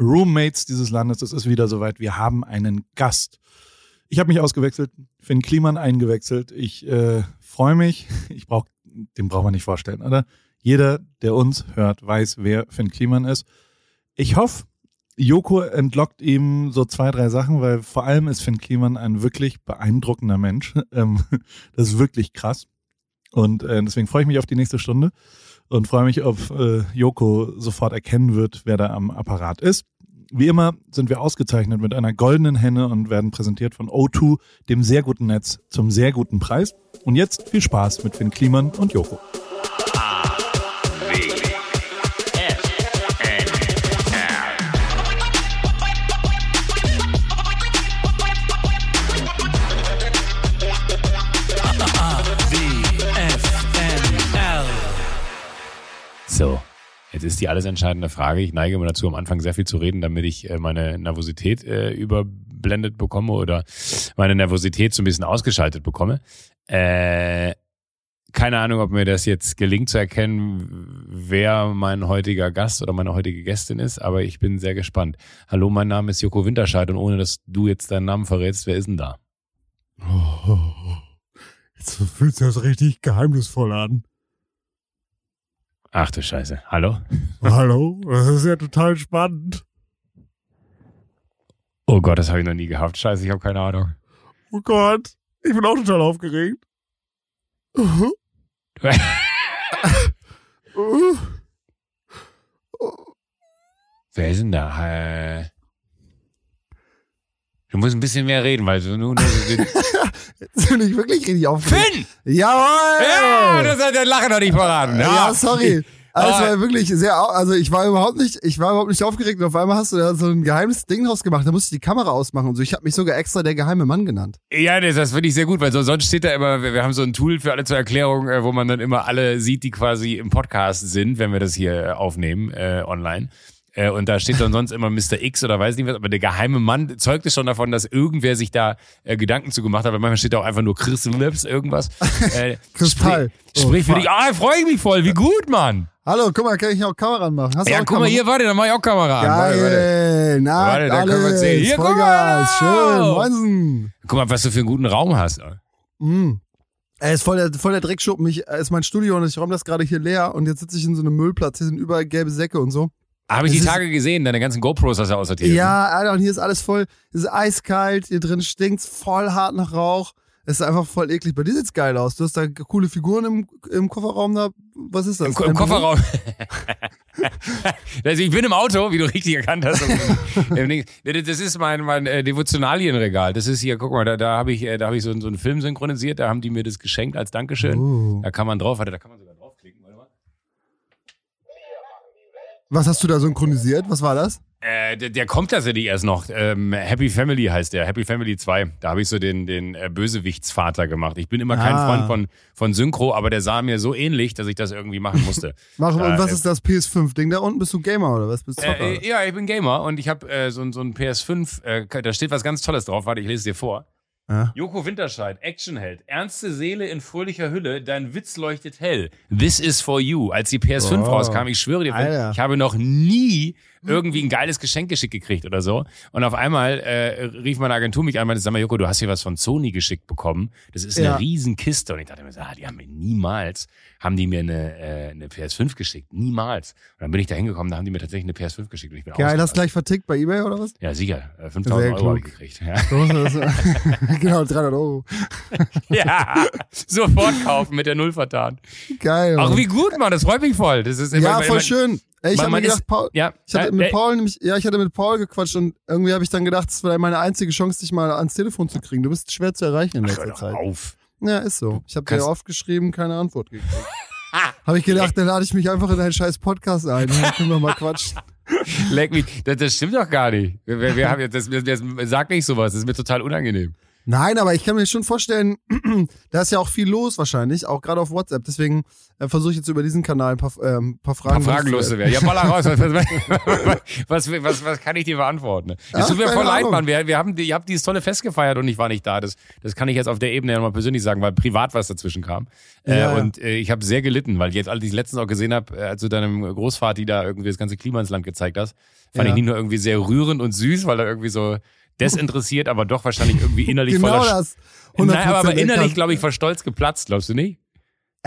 Roommates dieses Landes. Es ist wieder soweit. Wir haben einen Gast. Ich habe mich ausgewechselt, Finn Kliman eingewechselt. Ich äh, freue mich. Ich brauche, den braucht man nicht vorstellen, oder? Jeder, der uns hört, weiß, wer Finn Kliman ist. Ich hoffe, Joko entlockt ihm so zwei, drei Sachen, weil vor allem ist Finn Kliman ein wirklich beeindruckender Mensch. Ähm, das ist wirklich krass. Und äh, deswegen freue ich mich auf die nächste Stunde und freue mich, ob äh, Joko sofort erkennen wird, wer da am Apparat ist. Wie immer sind wir ausgezeichnet mit einer goldenen Henne und werden präsentiert von O2, dem sehr guten Netz, zum sehr guten Preis. Und jetzt viel Spaß mit Finn Kliman und Joko. Jetzt ist die alles entscheidende Frage. Ich neige immer dazu, am Anfang sehr viel zu reden, damit ich äh, meine Nervosität äh, überblendet bekomme oder meine Nervosität so ein bisschen ausgeschaltet bekomme. Äh, keine Ahnung, ob mir das jetzt gelingt zu erkennen, wer mein heutiger Gast oder meine heutige Gästin ist, aber ich bin sehr gespannt. Hallo, mein Name ist Joko Winterscheid und ohne dass du jetzt deinen Namen verrätst, wer ist denn da? Oh, jetzt fühlt sich das richtig geheimnisvoll an. Ach du Scheiße. Hallo? Hallo? Das ist ja total spannend. Oh Gott, das habe ich noch nie gehabt. Scheiße, ich habe keine Ahnung. Oh Gott, ich bin auch total aufgeregt. Uh Wer ist denn da? Äh, du musst ein bisschen mehr reden, weil du nur. Jetzt bin ich wirklich richtig aufgeregt. Finn! Jawohl! Ja, das hat der Lache noch nicht verraten. Ja, sorry. Also, war wirklich sehr, also ich war überhaupt nicht, ich war überhaupt nicht aufgeregt und auf einmal hast du da so ein geheimes Ding draus gemacht, da musste ich die Kamera ausmachen und so. Ich habe mich sogar extra der geheime Mann genannt. Ja, das, das finde ich sehr gut, weil so, sonst steht da immer, wir, wir haben so ein Tool für alle zur Erklärung, äh, wo man dann immer alle sieht, die quasi im Podcast sind, wenn wir das hier äh, aufnehmen, äh, online. Äh, und da steht dann sonst immer Mr. X oder weiß nicht was, aber der geheime Mann zeugte schon davon, dass irgendwer sich da äh, Gedanken zu gemacht hat, weil manchmal steht da auch einfach nur Chris Lips irgendwas. Äh, Kristall. Sprich, sprich Oh, für dich. Ah, freue ich mich voll. Wie gut, Mann. Hallo, guck mal, kann ich auch Kamera anmachen? Hast du Ja, guck mal Kamera? hier, warte, dann mach ich auch Kamera an. Warte, warte. Geil, nackt, Warte, da können wir alles, sehen. Hier, guck mal. schön, Moinsen. Guck mal, was du für einen guten Raum hast. Mm. Ey, ist voll der, voll der Dreckschuppen. Ich, ist mein Studio und ich räume das gerade hier leer und jetzt sitze ich in so einem Müllplatz. Hier sind überall gelbe Säcke und so. Habe ich Es die Tage gesehen, deine ganzen GoPros hast du aussortiert. Ja, Alter, und hier ist alles voll, es ist eiskalt, hier drin stinkt's voll hart nach Rauch. Es ist einfach voll eklig. Bei dir sieht's geil aus. Du hast da coole Figuren im, im Kofferraum da. Was ist das? Im, Im? Kofferraum. also ich bin im Auto, wie du richtig erkannt hast. Das ist mein, mein äh, Devotionalienregal. Das ist hier, guck mal, da, da habe ich, äh, da hab ich so, so einen Film synchronisiert. Da haben die mir das geschenkt als Dankeschön. Oh. Da kann man drauf, da kann man sogar draufklicken. Warte mal. Was hast du da synchronisiert? Was war das? Äh, der, der kommt tatsächlich erst noch. Ähm, Happy Family heißt der. Happy Family 2. Da habe ich so den, den äh, Bösewichtsvater gemacht. Ich bin immer kein Ah. Freund von, von Synchro, aber der sah mir so ähnlich, dass ich das irgendwie machen musste. Mach, Da, und was äh, ist das PS5-Ding da unten? Bist du Gamer oder was? Bist du Zocker? Äh, äh, ja, ich bin Gamer und ich habe äh, so, ein- so ein PS5, äh, da steht was ganz Tolles drauf. Warte, ich lese es dir vor. Ja. Joko Winterscheid, Actionheld, ernste Seele in fröhlicher Hülle, dein Witz leuchtet hell. This is for you. Als die PS5 Oh. rauskam, ich schwöre dir, Alter. ich habe noch nie irgendwie ein geiles Geschenk geschickt gekriegt oder so. Und auf einmal äh, rief meine Agentur mich an und meinte, sag mal, Joko, du hast hier was von Sony geschickt bekommen. Das ist eine Ja. Riesenkiste. Und ich dachte mir, so, ah, die haben mir niemals, haben die mir eine, äh, eine PS5 geschickt. Niemals. Und dann bin ich da hingekommen, da haben die mir tatsächlich eine PS5 geschickt. Und ich bin Geil, hast ausgerastet. gleich vertickt bei Ebay oder was? Ja, sicher. Äh, Sehr 5000 Euro habe ich gekriegt. Ja. Genau, 300 Euro. ja, sofort kaufen mit der Null vertan. Geil. Ach, Mann. wie gut, Mann. Das freut mich voll. Das ist immer, ja, voll immer- schön. Ich habe gedacht, Paul, Ja, ich hatte äh, mit äh, Paul nämlich, ja, ich hatte mit Paul gequatscht und irgendwie habe ich dann gedacht, es wäre meine einzige Chance, dich mal ans Telefon zu kriegen. Du bist schwer zu erreichen in letzter doch Zeit. auf. Ja, ist so. Ich habe dir oft geschrieben, keine Antwort gekriegt. habe ich gedacht, dann lade ich mich einfach in deinen scheiß Podcast ein. Dann können wir mal quatschen. Leck mich. Das, das stimmt doch gar nicht. Wir haben jetzt, das, das, das, sag nicht sowas. Das ist mir total unangenehm. Nein, aber ich kann mir schon vorstellen, da ist ja auch viel los wahrscheinlich, auch gerade auf WhatsApp. Deswegen äh, versuche ich jetzt über diesen Kanal ein paar, ähm, paar Fragen, Ein paar Fragen loszuwerden. Ja, baller raus. Was, was, was, was, was kann ich dir beantworten? Es tut mir voll leid. Mann. Wir, wir haben, die- ihr habt dieses tolle Fest gefeiert und ich war nicht da. Das, das kann ich jetzt auf der Ebene ja nochmal persönlich sagen, weil privat was dazwischen kam. Äh, Ja, ja. und äh, ich habe sehr gelitten, weil ich jetzt, als ich letztens auch gesehen habe, äh, als du deinem Großvater da irgendwie das ganze Klima ins Land gezeigt hast, fand ich nicht nur irgendwie sehr rührend und süß, weil er irgendwie so desinteressiert, aber doch wahrscheinlich irgendwie innerlich Genau voller das. Nein, aber, aber 100% innerlich, glaube ich, vor Stolz geplatzt, glaubst du nicht?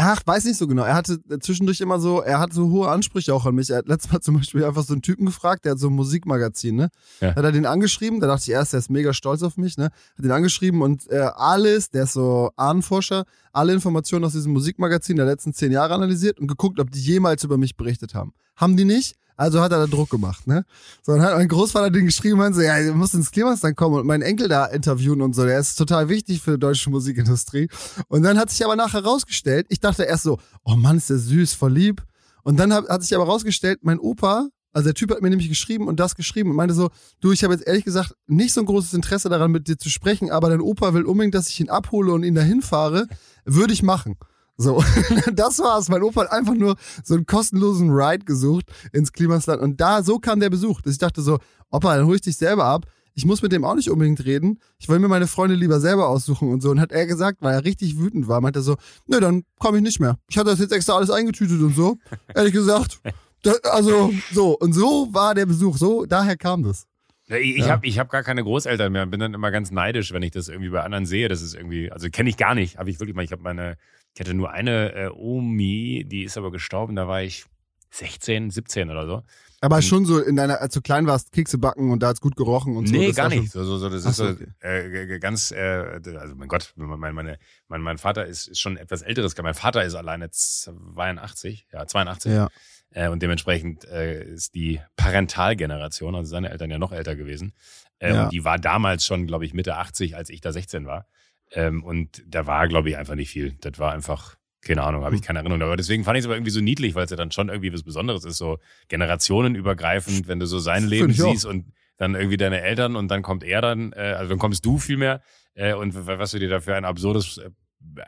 Ach, weiß nicht so genau. Er hatte zwischendurch immer so, er hat so hohe Ansprüche auch an mich. Er hat letztes Mal zum Beispiel einfach so einen Typen gefragt, der hat so ein Musikmagazin, ne? Ja. Hat er den angeschrieben, da dachte ich erst, der ist mega stolz auf mich, ne? Hat den angeschrieben und äh, alles, der ist so Ahnenforscher, alle Informationen aus diesem Musikmagazin der letzten zehn Jahre analysiert und geguckt, ob die jemals über mich berichtet haben. Haben die nicht? Also hat er da Druck gemacht, ne? So, dann hat mein Großvater den geschrieben und so, ja, du musst ins Klimasland kommen und meinen Enkel da interviewen und so. Der ist total wichtig für die deutsche Musikindustrie. Und dann hat sich aber nachher rausgestellt, ich dachte erst so, oh Mann, ist der süß, voll lieb. Und dann hat, hat sich aber rausgestellt, mein Opa, also der Typ hat mir nämlich geschrieben und das geschrieben und meinte so, du, ich habe jetzt ehrlich gesagt nicht so ein großes Interesse daran, mit dir zu sprechen, aber dein Opa will unbedingt, dass ich ihn abhole und ihn dahin fahre. Würde ich machen. So, das war's. Mein Opa hat einfach nur so einen kostenlosen Ride gesucht ins Klimasland. Und da, so kam der Besuch. Dass ich dachte so, Opa, dann hol ich dich selber ab. Ich muss mit dem auch nicht unbedingt reden. Ich will mir meine Freunde lieber selber aussuchen und so. Und hat er gesagt, weil er richtig wütend war, meinte er so, nö, dann komme ich nicht mehr. Ich hatte das jetzt extra alles eingetütet und so. Ehrlich gesagt. Da, also, so. Und so war der Besuch. So, daher kam das. Ich, Ja. habe ich hab gar keine Großeltern mehr. Bin dann immer ganz neidisch, wenn ich das irgendwie bei anderen sehe. Das ist irgendwie, also kenne ich gar nicht. Habe ich wirklich mal. Ich habe meine, ich hatte nur eine äh, Omi, die ist aber gestorben. Da war ich 16, 17 oder so. Aber Und- schon so in deiner, als du klein warst, Kekse backen und da hat's gut gerochen und so. nee, gar nicht. So, so, so, das Ach ist so, okay. äh, ganz, äh, also mein Gott, mein, meine, mein, mein Vater ist, ist schon etwas älteres. Mein Vater ist alleine 82, ja 82. Ja. Äh, und dementsprechend äh, ist die Parentalgeneration, also seine Eltern ja noch älter gewesen. Äh, Ja. Und die war damals schon, glaube ich, Mitte 80, als ich da 16 war. Ähm, und da war, glaube ich, einfach nicht viel. Das war einfach, keine Ahnung, Hm. habe ich keine Erinnerung. Aber deswegen fand ich es aber irgendwie so niedlich, weil es ja dann schon irgendwie was Besonderes ist, so generationenübergreifend, wenn du so sein Leben auch. siehst und dann irgendwie deine Eltern und dann kommt er dann, äh, also dann kommst du vielmehr äh, und was du dir dafür ein absurdes, äh,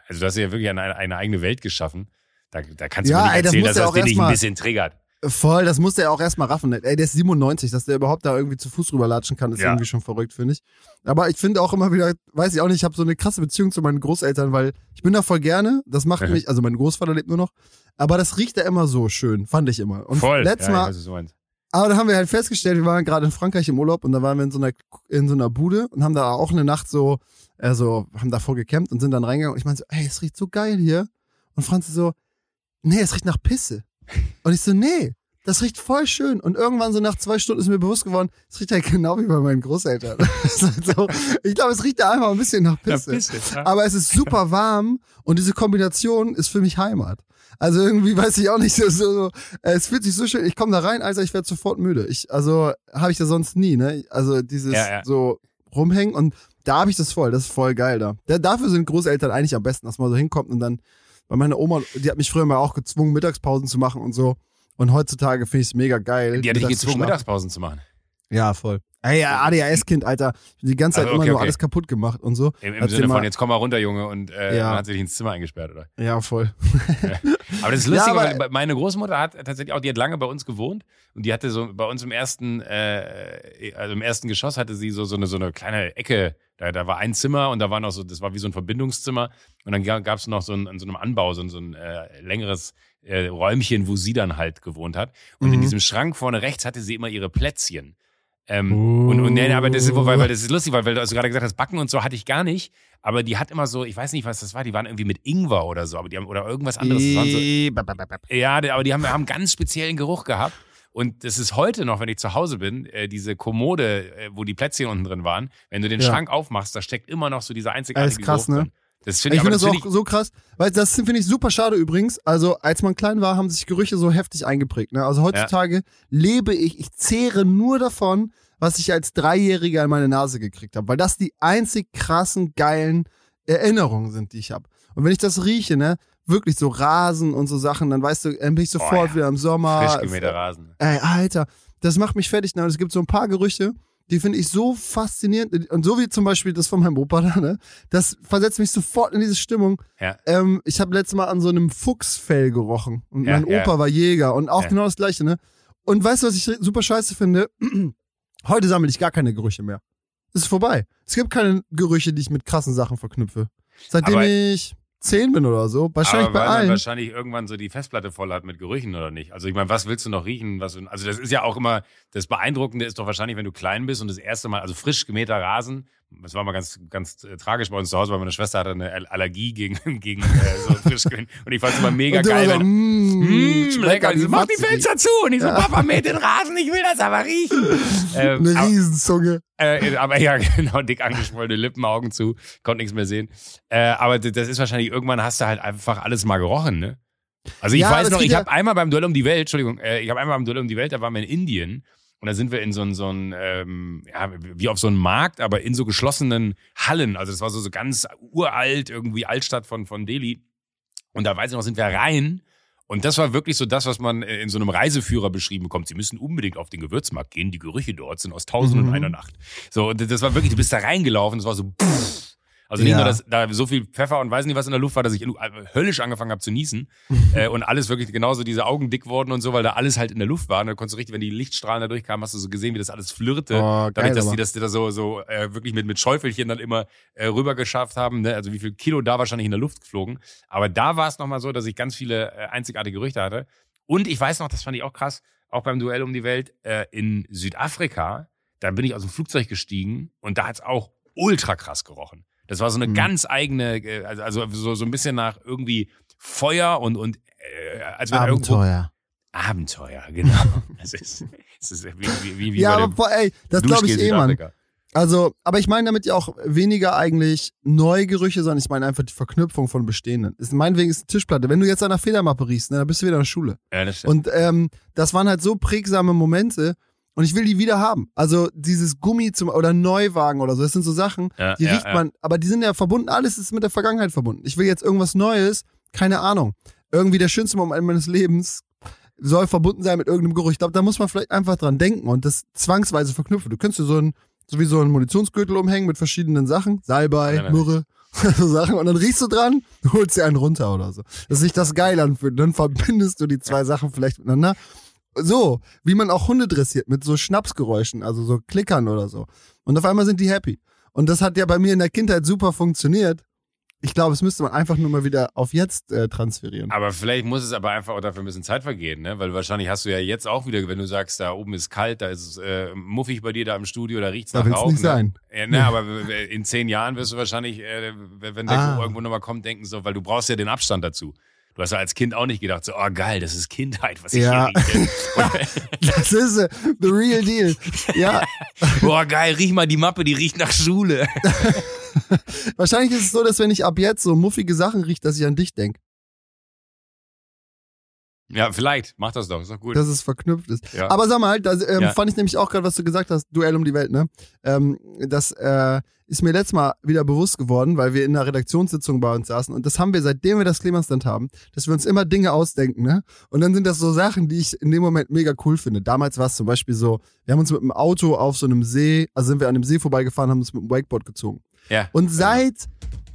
also du hast ja wirklich eine, eine eigene Welt geschaffen. Da, da kannst du Ja, mir nicht ey, das erzählen, muss dass das dich nicht ein bisschen triggert. Voll, das musste er auch erstmal raffen. Ey, der ist 97, dass der überhaupt da irgendwie zu Fuß rüberlatschen kann, ist Ja. irgendwie schon verrückt, finde ich. Aber ich finde auch immer wieder, weiß ich auch nicht, ich habe so eine krasse Beziehung zu meinen Großeltern, weil ich bin da voll gerne. Das macht mich, also mein Großvater lebt nur noch, aber das riecht ja immer so schön, fand ich immer. Und Voll. letztes ja, Mal, weiß, meinst. aber da haben wir halt festgestellt, wir waren gerade in Frankreich im Urlaub und da waren wir in so einer, in so einer Bude und haben da auch eine Nacht so, also haben davor gecampt und sind dann reingegangen und ich meinte so, ey, es riecht so geil hier. Und Franz so, nee, es riecht nach Pisse. Und ich so, nee, das riecht voll schön. Und irgendwann so nach zwei Stunden ist mir bewusst geworden, es riecht halt genau wie bei meinen Großeltern. So, ich glaube, es riecht da einfach ein bisschen nach Ja, Pisse. Pisse, ja. Aber es ist super warm und diese Kombination ist für mich Heimat. Also irgendwie weiß ich auch nicht, so, so, so es fühlt sich so schön, ich komme da rein, also ich werde sofort müde. Ich, also habe ich das sonst nie, ne? Also dieses Ja, ja. so rumhängen und da habe ich das voll, das ist voll geil da. da. Dafür sind Großeltern eigentlich am besten, dass man so hinkommt und dann, weil meine Oma, die hat mich früher mal auch gezwungen, Mittagspausen zu machen und so. Und heutzutage finde ich es mega geil. Die hat dich gezwungen. Mittagspausen zu machen. Ja, voll. Ey, ja, ADHS-Kind, Alter. Die ganze Zeit Also, immer okay, nur okay. alles kaputt gemacht und so. Im, im Sinne von, jetzt komm mal runter, Junge, und äh, Ja. dann hat sie dich ins Zimmer eingesperrt, oder? Ja, voll. Aber das ist lustig, Ja, weil meine Großmutter hat tatsächlich auch, die hat lange bei uns gewohnt und die hatte so bei uns im ersten, äh, also im ersten Geschoss hatte sie so, so, eine, so eine kleine Ecke. Da, da war ein Zimmer und da war noch so, das war wie so ein Verbindungszimmer und dann gab es noch so ein, an so einem Anbau, so ein, so ein äh, längeres äh, Räumchen, wo sie dann halt gewohnt hat. Und in Mhm. diesem Schrank vorne rechts hatte sie immer ihre Plätzchen. Ähm, und, und nee, aber das ist, weil, weil das ist lustig, weil, weil du also gerade gesagt hast, Backen und so hatte ich gar nicht. Aber die hat immer so, ich weiß nicht, was das war, die waren irgendwie mit Ingwer oder so, aber die haben, oder irgendwas anderes. Das waren so, ja, aber die haben, haben einen ganz speziellen Geruch gehabt. Und das ist heute noch, wenn ich zu Hause bin, äh, diese Kommode, äh, wo die Plätzchen unten drin waren, wenn du den Ja. Schrank aufmachst, da steckt immer noch so dieser einzigartige Ja, ist krass, Geruch ne? drin. Das finde Ich ich, finde das das auch find so krass, weil das finde ich super schade übrigens. Also als man klein war, haben sich Gerüche so heftig eingeprägt. Ne? Also heutzutage lebe ich, ich zehre nur davon, was ich als Dreijähriger in meine Nase gekriegt habe, weil das die einzig krassen geilen Erinnerungen sind, die ich habe. Und wenn ich das rieche, ne, wirklich so Rasen und so Sachen, dann weißt du, dann bin ich sofort ja. wieder im Sommer. frisch gemähter Rasen. Ey, Alter, das macht mich fertig. Ne? Und es gibt so ein paar Gerüche, Die finde ich so faszinierend. Und so wie zum Beispiel das von meinem Opa da, ne? Das versetzt mich sofort in diese Stimmung. Ja. Ähm, ich habe letztes Mal an so einem Fuchsfell gerochen. Und Ja, mein ja. Opa war Jäger und auch Ja. genau das gleiche, ne? Und weißt du, was ich super scheiße finde? Heute sammle ich gar keine Gerüche mehr. Es ist vorbei. Es gibt keine Gerüche, die ich mit krassen Sachen verknüpfe. Seitdem Aber- ich zehn bin oder so. Wahrscheinlich aber bei weil man allen. wahrscheinlich irgendwann so die Festplatte voll hat mit Gerüchen oder nicht. Also ich meine, was willst du noch riechen? Was, also das ist ja auch immer, das Beeindruckende ist doch wahrscheinlich, wenn du klein bist und das erste Mal, also frisch gemähter Rasen, das war mal ganz, ganz äh, tragisch bei uns zu Hause, weil meine Schwester hatte eine Al- Allergie gegen, gegen äh, so frisch gemäht. Und ich fand es immer mega und geil. so, wenn, mm, Mm, lecker. Die mach die. Fenster zu. Und ich so, Papa, mäht den Rasen, ich will das aber riechen. ähm, Eine aber, Riesenzunge. äh, aber ja, genau, dick angeschwollene Lippen, Augen zu, konnte nichts mehr sehen. Äh, aber das ist wahrscheinlich, irgendwann hast du halt einfach alles mal gerochen, ne? Also ich Ja, weiß noch, ich ja- habe einmal beim Duell um die Welt, Entschuldigung, äh, ich habe einmal beim Duell um die Welt, da waren wir in Indien und da sind wir in so ein, so ein ähm, ja, wie auf so einem Markt, aber in so geschlossenen Hallen. Also das war so, so ganz uralt, irgendwie Altstadt von, von Delhi. Und da weiß ich noch, sind wir rein. Und das war wirklich so das, was man äh, in so einem Reiseführer beschrieben bekommt. Sie müssen unbedingt auf den Gewürzmarkt gehen. Die Gerüche dort sind aus Tausend und Mhm. einer Nacht. So, das war wirklich, du bist da reingelaufen, es war so, pff. Also nicht Ja. nur, dass da so viel Pfeffer und weiß nicht was in der Luft war, dass ich höllisch angefangen habe zu niesen. äh, und alles wirklich genauso diese Augen dick wurden und so, weil da alles halt in der Luft war. Und da konntest du richtig, wenn die Lichtstrahlen da durchkamen, hast du so gesehen, wie das alles flirrte. Oh, geil, Dadurch, dass aber. die das da so, so äh, wirklich mit, mit Schäufelchen dann immer äh, rüber geschafft haben. Ne? Also wie viel Kilo da wahrscheinlich in der Luft geflogen. Aber da war es nochmal so, dass ich ganz viele äh, einzigartige Gerüchte hatte. Und ich weiß noch, das fand ich auch krass, auch beim Duell um die Welt äh, in Südafrika, da bin ich aus dem Flugzeug gestiegen und da hat es auch ultra krass gerochen. Das war so eine Mhm. ganz eigene, äh, also, also so, so ein bisschen nach irgendwie Feuer und, und äh, als wenn da irgendwo Abenteuer. Abenteuer, genau. Das ist, das ist wie, wie, wie, Ja, aber boah, ey, das glaube ich eh, Mann. Also, aber ich meine damit ja auch weniger eigentlich neue Gerüche, sondern ich meine einfach die Verknüpfung von bestehenden. Ist meinetwegen ist eine Tischplatte. Wenn du jetzt an einer Federmappe riechst, ne, dann bist du wieder in der Schule. Ja, das stimmt. Und ähm, das waren halt so prägsame Momente und ich will die wieder haben. Also dieses Gummi zum oder Neuwagen oder so, das sind so Sachen, Ja, die ja, riecht man, aber die sind ja verbunden, alles ist mit der Vergangenheit verbunden. Ich will jetzt irgendwas Neues, keine Ahnung. Irgendwie der schönste Moment meines Lebens soll verbunden sein mit irgendeinem Geruch. Ich glaube, da muss man vielleicht einfach dran denken und das zwangsweise verknüpfen. Du könntest dir so ein, so wie so einen Munitionsgürtel umhängen mit verschiedenen Sachen, Salbei, Nein, nein. Myrrhe, so Sachen und dann riechst du dran, holst dir einen runter oder so. Dass sich das geil anfühlt. Dann verbindest du die zwei Sachen vielleicht miteinander. So, wie man auch Hunde dressiert mit so Schnapsgeräuschen, also so Klickern oder so. Und auf einmal sind die happy. Und das hat ja bei mir in der Kindheit super funktioniert. Ich glaube, es müsste man einfach nur mal wieder auf jetzt äh, transferieren. Aber vielleicht muss es aber einfach auch dafür ein bisschen Zeit vergehen, ne? Weil wahrscheinlich hast du ja jetzt auch wieder, wenn du sagst, da oben ist kalt, da ist es äh, muffig bei dir da im Studio, da riecht's Da nach Rauch. nicht ne? sein. Ja, ne, aber in zehn Jahren wirst du wahrscheinlich, äh, wenn der Ah. irgendwo nochmal kommt, denken so, weil du brauchst ja den Abstand dazu. Du hast ja als Kind auch nicht gedacht, so, oh geil, das ist Kindheit, was ich Ja. hier rieche. Das ist äh, the real deal. Ja, Boah, geil, riech mal die Mappe, die riecht nach Schule. wahrscheinlich ist es so, dass wenn ich ab jetzt so muffige Sachen rieche, dass ich an dich denke, Ja, vielleicht, mach das doch, ist doch gut. dass es verknüpft ist. ja. Aber sag mal, das ähm, Ja. fand ich nämlich auch gerade, was du gesagt hast, Duell um die Welt, ne? Ähm, das äh, ist mir letztes Mal wieder bewusst geworden, weil wir in einer Redaktionssitzung bei uns saßen und das haben wir, seitdem wir das Klimansland haben, dass wir uns immer Dinge ausdenken, ne? Und dann sind das so Sachen, die ich in dem Moment mega cool finde. Damals war es zum Beispiel so, wir haben uns mit dem Auto auf so einem See, also sind wir an einem See vorbeigefahren, haben uns mit dem Wakeboard gezogen. ja. Und seit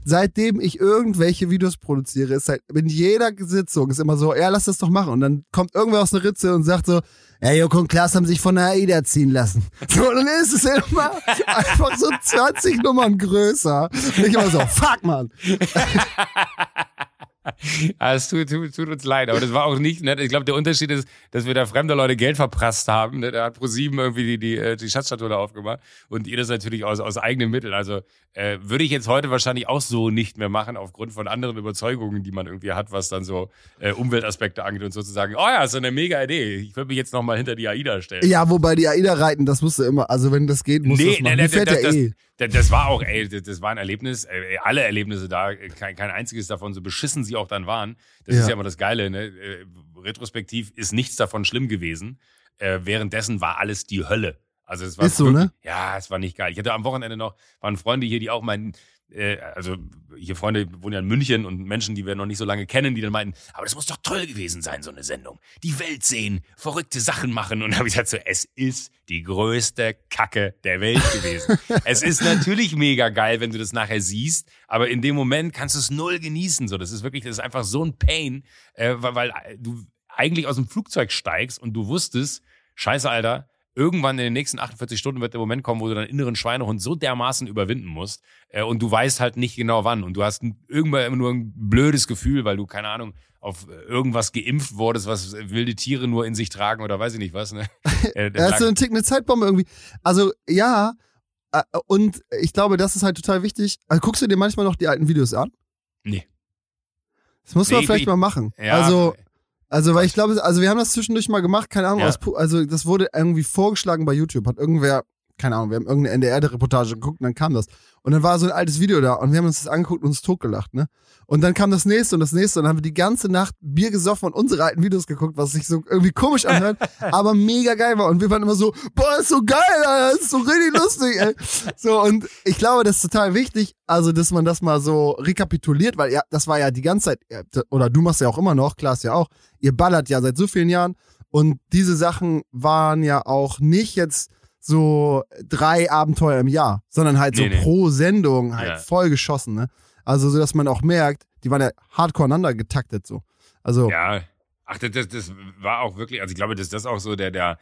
seitdem ich irgendwelche Videos produziere, ist halt in jeder Sitzung ist immer so, ja, lass das doch machen. Und dann kommt irgendwer aus der Ritze und sagt so, ja, Joko und Klaas haben sich von der AIDA ziehen lassen. So, dann ist es immer einfach so 20 Nummern größer. Und ich immer so, fuck, man. Ah, es tut, tut, uns leid, aber das war auch nicht, ne? Ich glaube, der Unterschied ist, dass wir da fremde Leute Geld verprasst haben. Ne? Da hat ProSieben irgendwie die, die, äh, die Schatzstatue da aufgemacht und ihr das natürlich aus, aus eigenem Mitteln. Also äh, würde ich jetzt heute wahrscheinlich auch so nicht mehr machen, aufgrund von anderen Überzeugungen, die man irgendwie hat, was dann so äh, Umweltaspekte angeht und sozusagen, oh ja, ist so eine mega Idee. Ich würde mich jetzt nochmal hinter die AIDA stellen. Ja, wobei die AIDA reiten, das musst du immer, also wenn das geht, musst du das machen. Die fährt das, ja eh. das, das war auch, ey, das, war ein Erlebnis, äh, alle Erlebnisse da, kein, kein einziges davon, so beschissen sie auch dann waren. Das Ja. ist ja immer das Geile, ne? Äh, Retrospektiv ist nichts davon schlimm gewesen. Äh, währenddessen war alles die Hölle. Also es war Ist so, ne? Ja, es war nicht geil. Ich hatte am Wochenende noch, waren Freunde hier, die auch meinten, äh, also hier Freunde wohnen ja in München und Menschen, die wir noch nicht so lange kennen, die dann meinten, aber das muss doch toll gewesen sein, so eine Sendung. Die Welt sehen, verrückte Sachen machen. Und da habe ich gesagt, so, es ist die größte Kacke der Welt gewesen. es ist natürlich mega geil, wenn du das nachher siehst, aber in dem Moment kannst du es null genießen. So, das ist wirklich, das ist einfach so ein Pain, äh, weil, weil du eigentlich aus dem Flugzeug steigst und du wusstest, scheiße, Alter, irgendwann in den nächsten 48 Stunden wird der Moment kommen, wo du deinen inneren Schweinehund so dermaßen überwinden musst äh, und du weißt halt nicht genau wann und du hast ein, irgendwann immer nur ein blödes Gefühl, weil du, keine Ahnung, auf irgendwas geimpft wurdest, was wilde Tiere nur in sich tragen oder weiß ich nicht was. Ne? Äh, Er ist so ein Tick eine Zeitbombe irgendwie. Also, ja, äh, und ich glaube, das ist halt total wichtig. Also, guckst du dir manchmal noch die alten Videos an? Nee. Das muss Nee, man ich- vielleicht mal machen. ja, Also, also, weil ich glaube, also wir haben das zwischendurch mal gemacht, keine Ahnung, Ja. aus, also das wurde irgendwie vorgeschlagen bei YouTube, hat irgendwer, keine Ahnung, wir haben irgendeine NDR-Reportage geguckt und dann kam das. Und dann war so ein altes Video da und wir haben uns das angeguckt und uns totgelacht, ne? Und dann kam das nächste und das nächste und dann haben wir die ganze Nacht Bier gesoffen und unsere alten Videos geguckt, was sich so irgendwie komisch anhört, aber mega geil war. Und wir waren immer so, boah, ist so geil, Alter, das ist so richtig lustig, ey. So, und ich glaube, das ist total wichtig, also, dass man das mal so rekapituliert, weil ja, das war ja die ganze Zeit, oder du machst ja auch immer noch, Klaas ja auch, ihr ballert ja seit so vielen Jahren und diese Sachen waren ja auch nicht jetzt so drei Abenteuer im Jahr, sondern halt so Nee, nee. pro Sendung halt Ja. voll geschossen, ne? Also, so dass man auch merkt, die waren ja hardcore aneinander getaktet so. Also, Ja, ach, das, das, war auch wirklich, also ich glaube, dass das auch so der, der,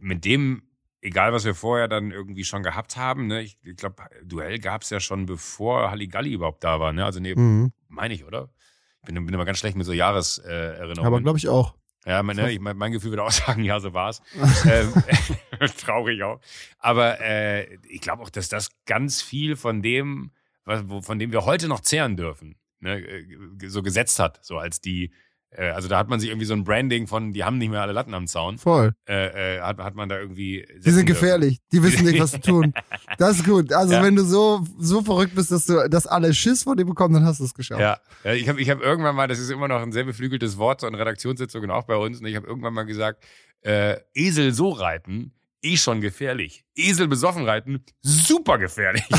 mit dem, egal was wir vorher dann irgendwie schon gehabt haben, ne, ich, ich glaube, Duell gab es ja schon bevor Halligalli überhaupt da war, ne, also nee, mhm. meine ich, oder? Ich bin, bin immer ganz schlecht mit so Jahreserinnerungen. Äh, aber glaube ich auch. Ja, mein, ne, ich, mein, mein Gefühl würde auch sagen, ja, so war's. ähm, traurig auch. Aber äh, ich glaube auch, dass das ganz viel von dem, was, wo, von dem wir heute noch zehren dürfen, ne, äh, so gesetzt hat. So als die, äh, also da hat man sich irgendwie so ein Branding von, die haben nicht mehr alle Latten am Zaun, Voll. äh, äh, hat, hat man da irgendwie. Die sind gefährlich. Die wissen nicht, was sie tun. Das ist gut. Also, Ja. wenn du so, so verrückt bist, dass du, dass alle Schiss vor dir bekommen, dann hast du es geschafft. Ja, ja ich habe ich hab irgendwann mal, das ist immer noch ein sehr beflügeltes Wort, so in Redaktionssitzungen auch bei uns, und ich habe irgendwann mal gesagt, äh, Esel so reiten, eh schon gefährlich. Esel besoffen reiten, super gefährlich.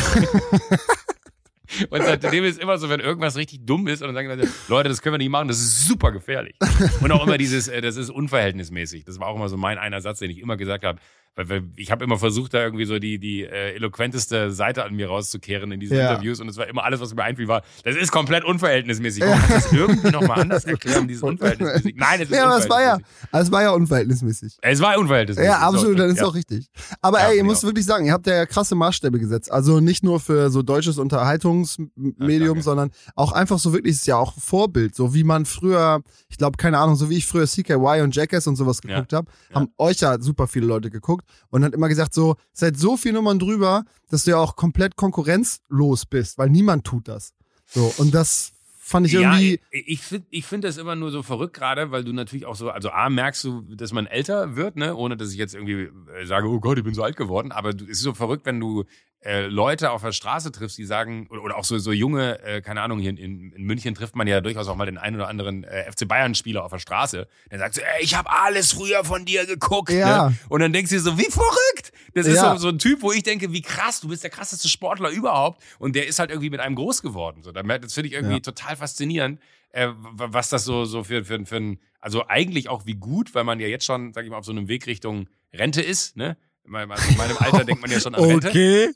Und seitdem ist immer so, wenn irgendwas richtig dumm ist, und dann sagen Leute, Leute, das können wir nicht machen, das ist super gefährlich. Und auch immer dieses, äh, das ist unverhältnismäßig. Das war auch immer so mein einer Satz, den ich immer gesagt habe. Weil, ich habe immer versucht, da irgendwie so die, die äh, eloquenteste Seite an mir rauszukehren in diesen Ja. Interviews. Und es war immer alles, was mir einfiel, war, das ist komplett unverhältnismäßig. Warum du das irgendwie nochmal anders erklären, dieses unverhältnismäßig? Nein, es ist Ja, aber es war ja, unverhältnismäßig. es war ja unverhältnismäßig. Es war unverhältnismäßig. Ja, absolut, So, dann ist ja. auch richtig. Aber Ja, ey, ihr müsst wirklich sagen, ihr habt ja krasse Maßstäbe gesetzt. Also nicht nur für so deutsches Unterhaltungsmedium, danke. sondern auch einfach so wirklich, ist ja auch Vorbild. So wie man früher, ich glaube, keine Ahnung, so wie ich früher CKY und Jackass und sowas Ja. geguckt habe, Ja. haben euch ja super viele Leute geguckt und hat immer gesagt, so, seid so viel Nummern drüber, dass du ja auch komplett konkurrenzlos bist, weil niemand tut das. So, und das fand ich Ja, irgendwie. ich, ich finde ich find das immer nur so verrückt gerade, weil du natürlich auch so, also A, merkst du, dass man älter wird, ne, ohne dass ich jetzt irgendwie äh, sage, oh Gott, ich bin so alt geworden, aber du, es ist so verrückt, wenn du äh, Leute auf der Straße triffst, die sagen, oder, oder auch so, so junge, äh, keine Ahnung, hier in, in, München trifft man ja durchaus auch mal den einen oder anderen äh, FC Bayern-Spieler auf der Straße, der sagt so, ey, ich habe alles früher von dir geguckt, Ja. ne? Und dann denkst du dir so, wie verrückt! Das ist Ja. so, so ein Typ, wo ich denke, wie krass, du bist der krasseste Sportler überhaupt und der ist halt irgendwie mit einem groß geworden. So, das finde ich irgendwie Ja. total faszinierend, äh, was das so, so für, für, für ein, also eigentlich auch wie gut, weil man ja jetzt schon, sag ich mal, auf so einem Weg Richtung Rente ist, ne? In meinem, also in meinem Alter denkt man ja schon an Rente. Okay.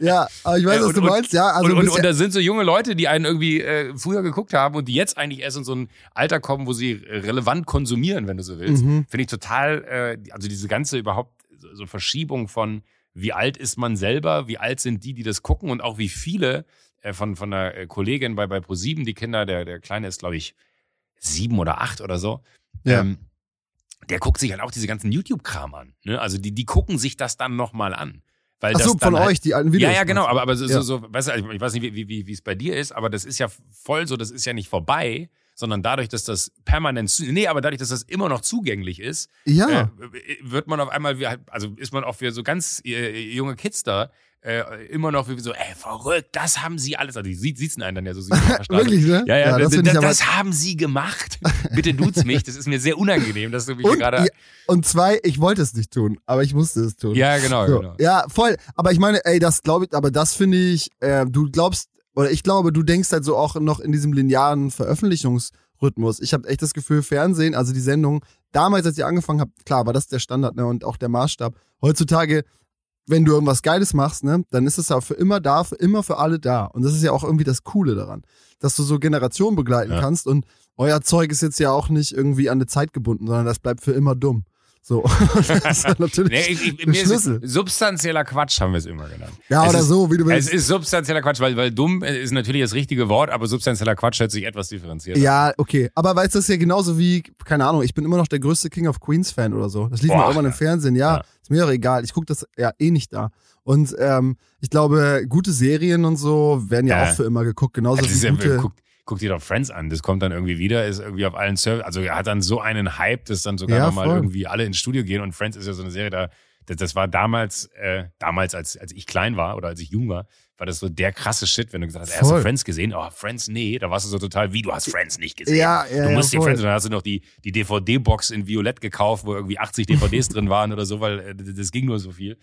ja, aber ich weiß, Äh, was und- du meinst. Ja, also und, und, und da sind so junge Leute, die einen irgendwie äh, früher geguckt haben und die jetzt eigentlich erst in so ein Alter kommen, wo sie äh, relevant konsumieren, wenn du so willst. Mhm. Finde ich total, äh, also diese ganze überhaupt so, so Verschiebung von wie alt ist man selber, wie alt sind die, die das gucken und auch wie viele äh, von, von einer äh, Kollegin bei, bei ProSieben, die Kinder, der, der Kleine ist, glaube ich, sieben oder acht oder so. Ja. Ähm, der guckt sich halt auch diese ganzen YouTube-Kram an. Ne? Also die, die gucken sich das dann nochmal an. Weil Ach das so, von halt, euch, die alten Videos. ja, ja, genau, aber, aber so, Ja. so, weißt du, ich weiß nicht, wie, wie, wie es bei dir ist, aber das ist ja voll so, das ist ja nicht vorbei, sondern dadurch, dass das permanent, nee, aber dadurch, dass das immer noch zugänglich ist, Ja. äh, wird man auf einmal, wie, halt- also ist man auch für so ganz äh, junge Kids da, äh, immer noch wie so, ey, verrückt, das haben sie alles, also die sieht, sieht's einen dann ja so. Wirklich, ne? Ja, ja, Ja, das das, das, das haben sie gemacht. Bitte duzt mich, das ist mir sehr unangenehm, dass du mich gerade. und zwei, ich wollte es nicht tun, aber ich musste es tun. Ja, genau, So, genau. Ja, voll. Aber ich meine, ey, das glaube ich, aber das finde ich, äh, du glaubst, oder ich glaube, du denkst halt so auch noch in diesem linearen Veröffentlichungsrhythmus. Ich habe echt das Gefühl, Fernsehen, also die Sendung, damals, als ich angefangen habe, klar, war das der Standard ne, und auch der Maßstab. Heutzutage, wenn du irgendwas Geiles machst, ne, dann ist es ja für immer da, für immer für alle da. Und das ist ja auch irgendwie das Coole daran, dass du so Generationen begleiten Ja. kannst und euer Zeug ist jetzt ja auch nicht irgendwie an eine Zeit gebunden, sondern das bleibt für immer dumm. So. das ist natürlich Nee, ich, ich, mir Schlüssel. substanzieller Quatsch haben wir es immer genannt. Ja, es oder ist, so, wie du Es willst. ist substanzieller Quatsch, weil, weil dumm ist natürlich das richtige Wort, aber substanzieller Quatsch hört sich etwas differenziert. Ja, okay. Aber weißt du, das ist ja genauso wie, keine Ahnung, ich bin immer noch der größte King of Queens Fan oder so. Das lief Boah, mal irgendwann im ja. Fernsehen, ja, Ja. Ist mir auch egal. Ich gucke das ja eh nicht da. Und ähm, ich glaube, gute Serien und so werden ja, Ja. auch für immer geguckt. Genauso wie gute. guck, guck dir doch Friends an, das kommt dann irgendwie wieder, ist irgendwie auf allen Servers, also er hat dann so einen Hype, dass dann sogar Ja, nochmal voll. irgendwie alle ins Studio gehen und Friends ist ja so eine Serie, da, das, das war damals, äh, damals, als, als ich klein war oder als ich jung war, war das so der krasse Shit, wenn du gesagt hast, hast du Voll. Friends gesehen? Oh, Friends, nee, da warst du so total, wie, du hast Friends nicht gesehen. Ja, ja, du ja, musst dir voll. Friends, und dann hast du noch die, die DVD-Box in Violett gekauft, wo irgendwie 80 DVDs drin waren oder so, weil äh, das ging nur so viel.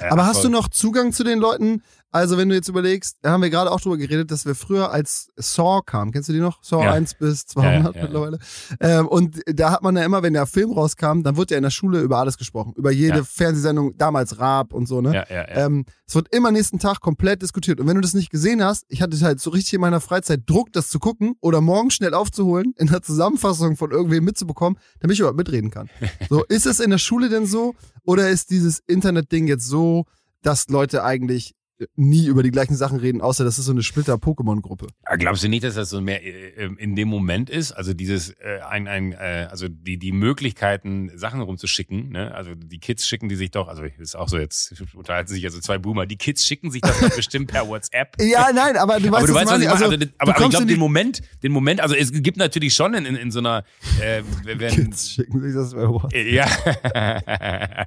Äh, Aber hast du voll. noch Zugang zu den Leuten? Also, wenn du jetzt überlegst, da haben wir gerade auch drüber geredet, dass wir früher als Saw kam. Kennst du die noch? Saw Ja. 1 bis 200 Ja, ja, mittlerweile. Ähm, und da hat man ja immer, wenn der Film rauskam, dann wurde ja in der Schule über alles gesprochen. Über jede. Fernsehsendung, damals Raab und so, ne? Ja, ja, ja. Ähm, es wird immer nächsten Tag komplett diskutiert. Und wenn du das nicht gesehen hast, ich hatte halt so richtig in meiner Freizeit Druck, das zu gucken oder morgen schnell aufzuholen, in der Zusammenfassung von irgendwem mitzubekommen, damit ich überhaupt mitreden kann. So, ist es in der Schule denn so? Oder ist dieses Internet-Ding jetzt so, dass Leute eigentlich nie über die gleichen Sachen reden, außer das ist so eine Splitter-Pokémon-Gruppe? Glaubst du nicht, dass das so mehr äh, äh, in dem Moment ist? Also dieses äh, ein, ein äh, also die die Möglichkeiten Sachen rumzuschicken, ne? Also die Kids schicken die sich doch, also ist auch so jetzt unterhalten sich also zwei Boomer, die Kids schicken sich das doch bestimmt per WhatsApp. Ja, nein, aber du weißt, aber du weißt, was ich meine. Also, Also, aber, aber ich glaube, den Moment, den Moment, also es gibt natürlich schon in, in, in so einer, äh, wenn, Kids schicken sich das bei WhatsApp. ja,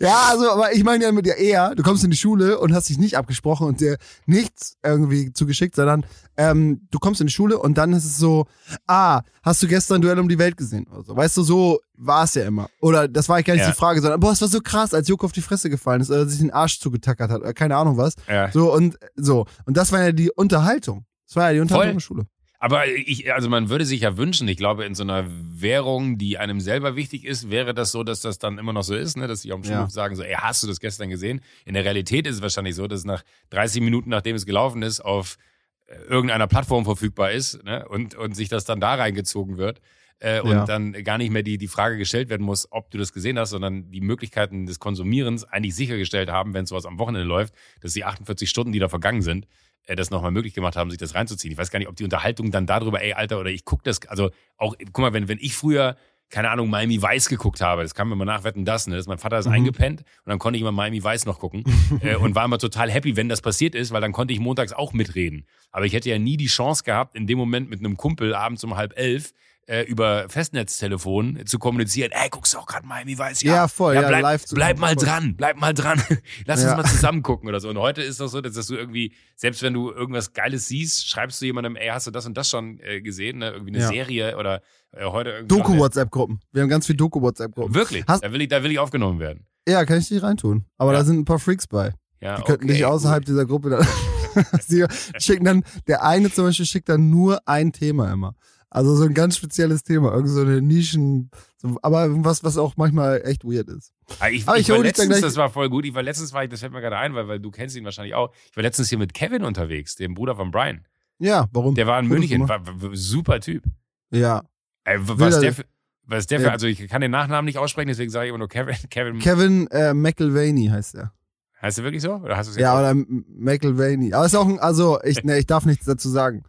Ja, also, aber ich meine ja mit dir eher, du kommst in die Schule und hast dich nicht abgesprochen und dir nichts irgendwie zugeschickt, sondern ähm, du kommst in die Schule und dann ist es so, ah, hast du gestern Duell um die Welt gesehen oder so. Weißt du, so war es ja immer. Oder das war gar nicht Ja. die Frage, sondern, boah, es war so krass, als Joko auf die Fresse gefallen ist oder sich den Arsch zugetackert hat oder keine Ahnung was. ja. So und so. Und das war ja die Unterhaltung. Das war ja die Unterhaltung Voll. in der Schule. Aber ich, also man würde sich ja wünschen, ich glaube, in so einer Währung, die einem selber wichtig ist, wäre das so, dass das dann immer noch so ist, ne? dass sie auf dem Ja. Schulhof sagen, so, ey, hast du das gestern gesehen? In der Realität ist es wahrscheinlich so, dass es nach 30 Minuten, nachdem es gelaufen ist, auf äh, irgendeiner Plattform verfügbar ist ne? und, und sich das dann da reingezogen wird. Äh, und Ja. dann gar nicht mehr die, die Frage gestellt werden muss, ob du das gesehen hast, sondern die Möglichkeiten des Konsumierens eigentlich sichergestellt haben, wenn sowas am Wochenende läuft, dass die 48 Stunden, die da vergangen sind, das nochmal möglich gemacht haben, sich das reinzuziehen. Ich weiß gar nicht, ob die Unterhaltung dann darüber, ey, Alter, oder ich guck das, also auch, guck mal, wenn, wenn ich früher, keine Ahnung, Miami Vice geguckt habe, das kann man mal nachwetten, das, ne, dass mein Vater ist Mhm. eingepennt und dann konnte ich immer Miami Vice noch gucken äh, und war immer total happy, wenn das passiert ist, weil dann konnte ich montags auch mitreden. Aber ich hätte ja nie die Chance gehabt, in dem Moment mit einem Kumpel abends um halb elf äh, über Festnetztelefon zu kommunizieren, ey, guckst du auch gerade Miami Vice? Ja, voll, ja, bleib, live zu bleib mal voll. dran, bleib mal dran. Lass Ja. uns mal zusammen gucken oder so. Und heute ist das so, dass, dass du irgendwie, selbst wenn du irgendwas Geiles siehst, schreibst du jemandem, ey, hast du das und das schon äh, gesehen? Ne? Irgendwie eine Ja. Serie oder äh, heute irgendwie. Doku-WhatsApp-Gruppen. Wir haben ganz viel Doku-WhatsApp-Gruppen. Wirklich? Hast- da, will ich, da will ich aufgenommen werden. Ja, kann ich dich reintun. Aber Ja. da sind ein paar Freaks bei. Ja, Die könnten okay, dich außerhalb gut. dieser Gruppe. Sie schicken dann, der eine zum Beispiel schickt dann nur ein Thema immer. Also so ein ganz spezielles Thema, irgend so eine Nischen, so, aber was, was auch manchmal echt weird ist. Ah, Ich, Aber ich, ich war letztens, das war voll gut. Ich war letztens, war ich, das fällt mir gerade ein, weil, weil du kennst ihn wahrscheinlich auch. Ich war letztens hier mit Kevin unterwegs, dem Bruder von Brian. Ja, warum? Der war in Fotos München, gemacht. war, war, super Typ. Ja. Ey, w- was der für, was ist der für, Ja. also ich kann den Nachnamen nicht aussprechen, deswegen sage ich immer nur Kevin. Kevin, Kevin äh, McElvaney heißt er. heißt du wirklich so? Oder hast du es Ja, oder McElvaney. Aber ist auch ein, also ich, ne, ich darf nichts dazu sagen.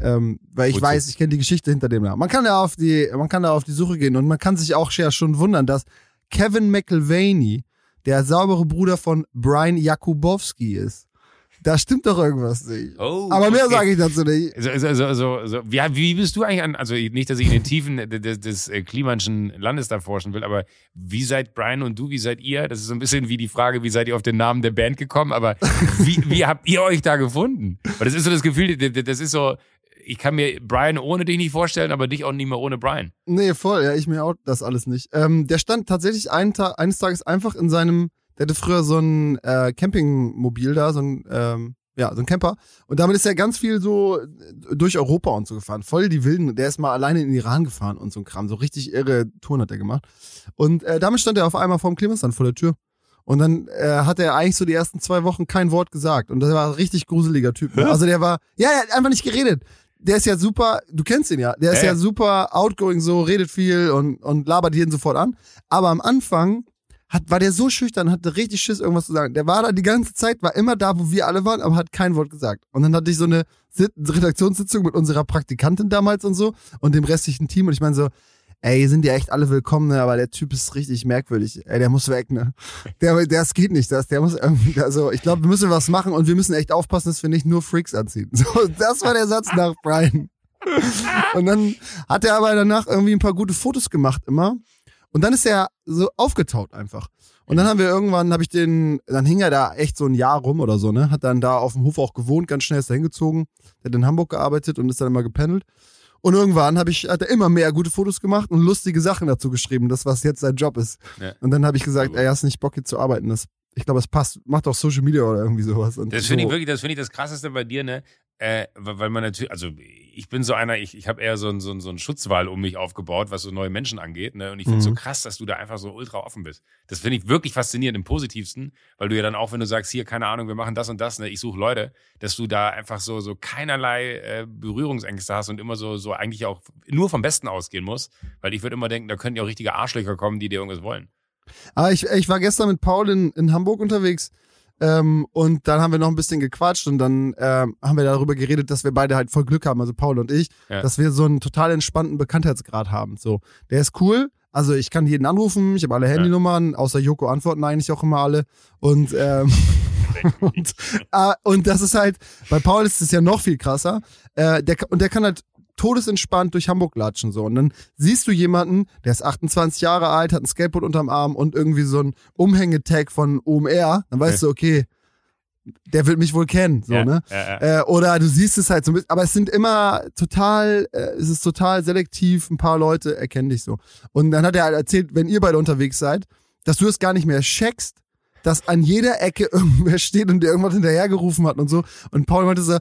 Ähm, weil ich Wozu? weiß, ich kenne die Geschichte hinter dem Namen. Man kann da auf die, man kann da auf die Suche gehen und man kann sich auch ja schon wundern, dass Kevin McElvaney der saubere Bruder von Brian Jakubowski ist. Da stimmt doch irgendwas nicht. Oh, Aber mehr sage ich dazu nicht. So, so, so, so, so. Wie, wie bist du eigentlich an, also nicht, dass ich in den Tiefen des, des äh, Klimanschen Landes da forschen will, aber wie seid Brian und du, wie seid ihr? Das ist so ein bisschen wie die Frage, wie seid ihr auf den Namen der Band gekommen, aber wie, wie habt ihr euch da gefunden? Weil das ist so das Gefühl, das ist so, ich kann mir Brian ohne dich nicht vorstellen, aber dich auch nicht mehr ohne Brian. Nee, voll, ja, ich mir auch das alles nicht. Ähm, der stand tatsächlich einen Tag, eines Tages einfach in seinem, der hatte früher so ein äh, Campingmobil da, so ein, ähm, ja, so ein Camper. Und damit ist er ganz viel so äh, durch Europa und so gefahren. Voll die Wilden. Der ist mal alleine in den Iran gefahren und so ein Kram. So richtig irre Touren hat er gemacht. Und äh, damit stand er auf einmal vorm Klimastand vor der Tür. Und dann äh, hat er eigentlich so die ersten zwei Wochen kein Wort gesagt. Und das war ein richtig gruseliger Typ. Ne? Also der war, ja, er hat einfach nicht geredet. Der ist ja super, du kennst ihn ja, der ist Ja, ja, super outgoing so, redet viel und, und labert jeden sofort an. Aber am Anfang hat, war der so schüchtern, hatte richtig Schiss, irgendwas zu sagen. Der war da die ganze Zeit, war immer da, wo wir alle waren, aber hat kein Wort gesagt. Und dann hatte ich so eine Sit Redaktionssitzung mit unserer Praktikantin damals und so und dem restlichen Team. Und ich meine so, ey, sind ja echt alle willkommen, ne? aber der Typ ist richtig merkwürdig. Ey, der muss weg, ne? Der, das geht nicht, das, der muss irgendwie, also ich glaube, wir müssen was machen und wir müssen echt aufpassen, dass wir nicht nur Freaks anziehen. So, das war der Satz nach Brian. Und dann hat er aber danach irgendwie ein paar gute Fotos gemacht immer. Und dann ist er so aufgetaut einfach. Und dann haben wir irgendwann, habe ich den, dann hing er da echt so ein Jahr rum oder so, ne? Hat dann da auf dem Hof auch gewohnt, ganz schnell ist er hingezogen. Der hat in Hamburg gearbeitet und ist dann immer gependelt. Und irgendwann habe ich, hat er immer mehr gute Fotos gemacht und lustige Sachen dazu geschrieben, das was jetzt sein Job ist. Ja. Und dann habe ich gesagt, gut. ey, hast nicht Bock hier zu arbeiten? Das, ich glaube, es passt. Macht auch Social Media oder irgendwie sowas. Und Das finde ich so. wirklich, das finde ich das krasseste bei dir, ne? Äh, weil man natürlich, also ich bin so einer, ich, ich habe eher so ein, so, ein, so ein Schutzwall um mich aufgebaut, was so neue Menschen angeht, ne? Und ich finde es so Mhm. krass, dass du da einfach so ultra offen bist. Das finde ich wirklich faszinierend im Positivsten, weil du ja dann auch, wenn du sagst, hier, keine Ahnung, wir machen das und das, ne, ich suche Leute, dass du da einfach so, so keinerlei äh, Berührungsängste hast und immer so, so eigentlich auch nur vom Besten ausgehen musst, weil ich würde immer denken, da könnten ja auch richtige Arschlöcher kommen, die dir irgendwas wollen. Aber ich, ich war gestern mit Paul in, in Hamburg unterwegs ähm, und dann haben wir noch ein bisschen gequatscht und dann ähm, haben wir darüber geredet, dass wir beide halt voll Glück haben, also Paul und ich, Ja. dass wir so einen total entspannten Bekanntheitsgrad haben. So, der ist cool. Also ich kann jeden anrufen, ich habe alle Handynummern, außer Joko antworten eigentlich auch immer alle. Und, ähm, und, äh, und das ist halt, bei Paul ist es ja noch viel krasser. Äh, der, und der kann halt todesentspannt durch Hamburg latschen so und dann siehst du jemanden, der ist 28 Jahre alt, hat ein Skateboard unterm Arm und irgendwie so ein Umhängetag von OMR, dann weißt du, okay, der wird mich wohl kennen, so, ja, ne? Ja, ja. Äh, oder du siehst es halt so, mit- aber es sind immer total, äh, es ist total selektiv, ein paar Leute erkennen dich so. Und dann hat er halt erzählt, wenn ihr beide unterwegs seid, dass du es gar nicht mehr checkst, dass an jeder Ecke irgendwer steht und der irgendwas hinterhergerufen hat und so. Und Paul meinte so,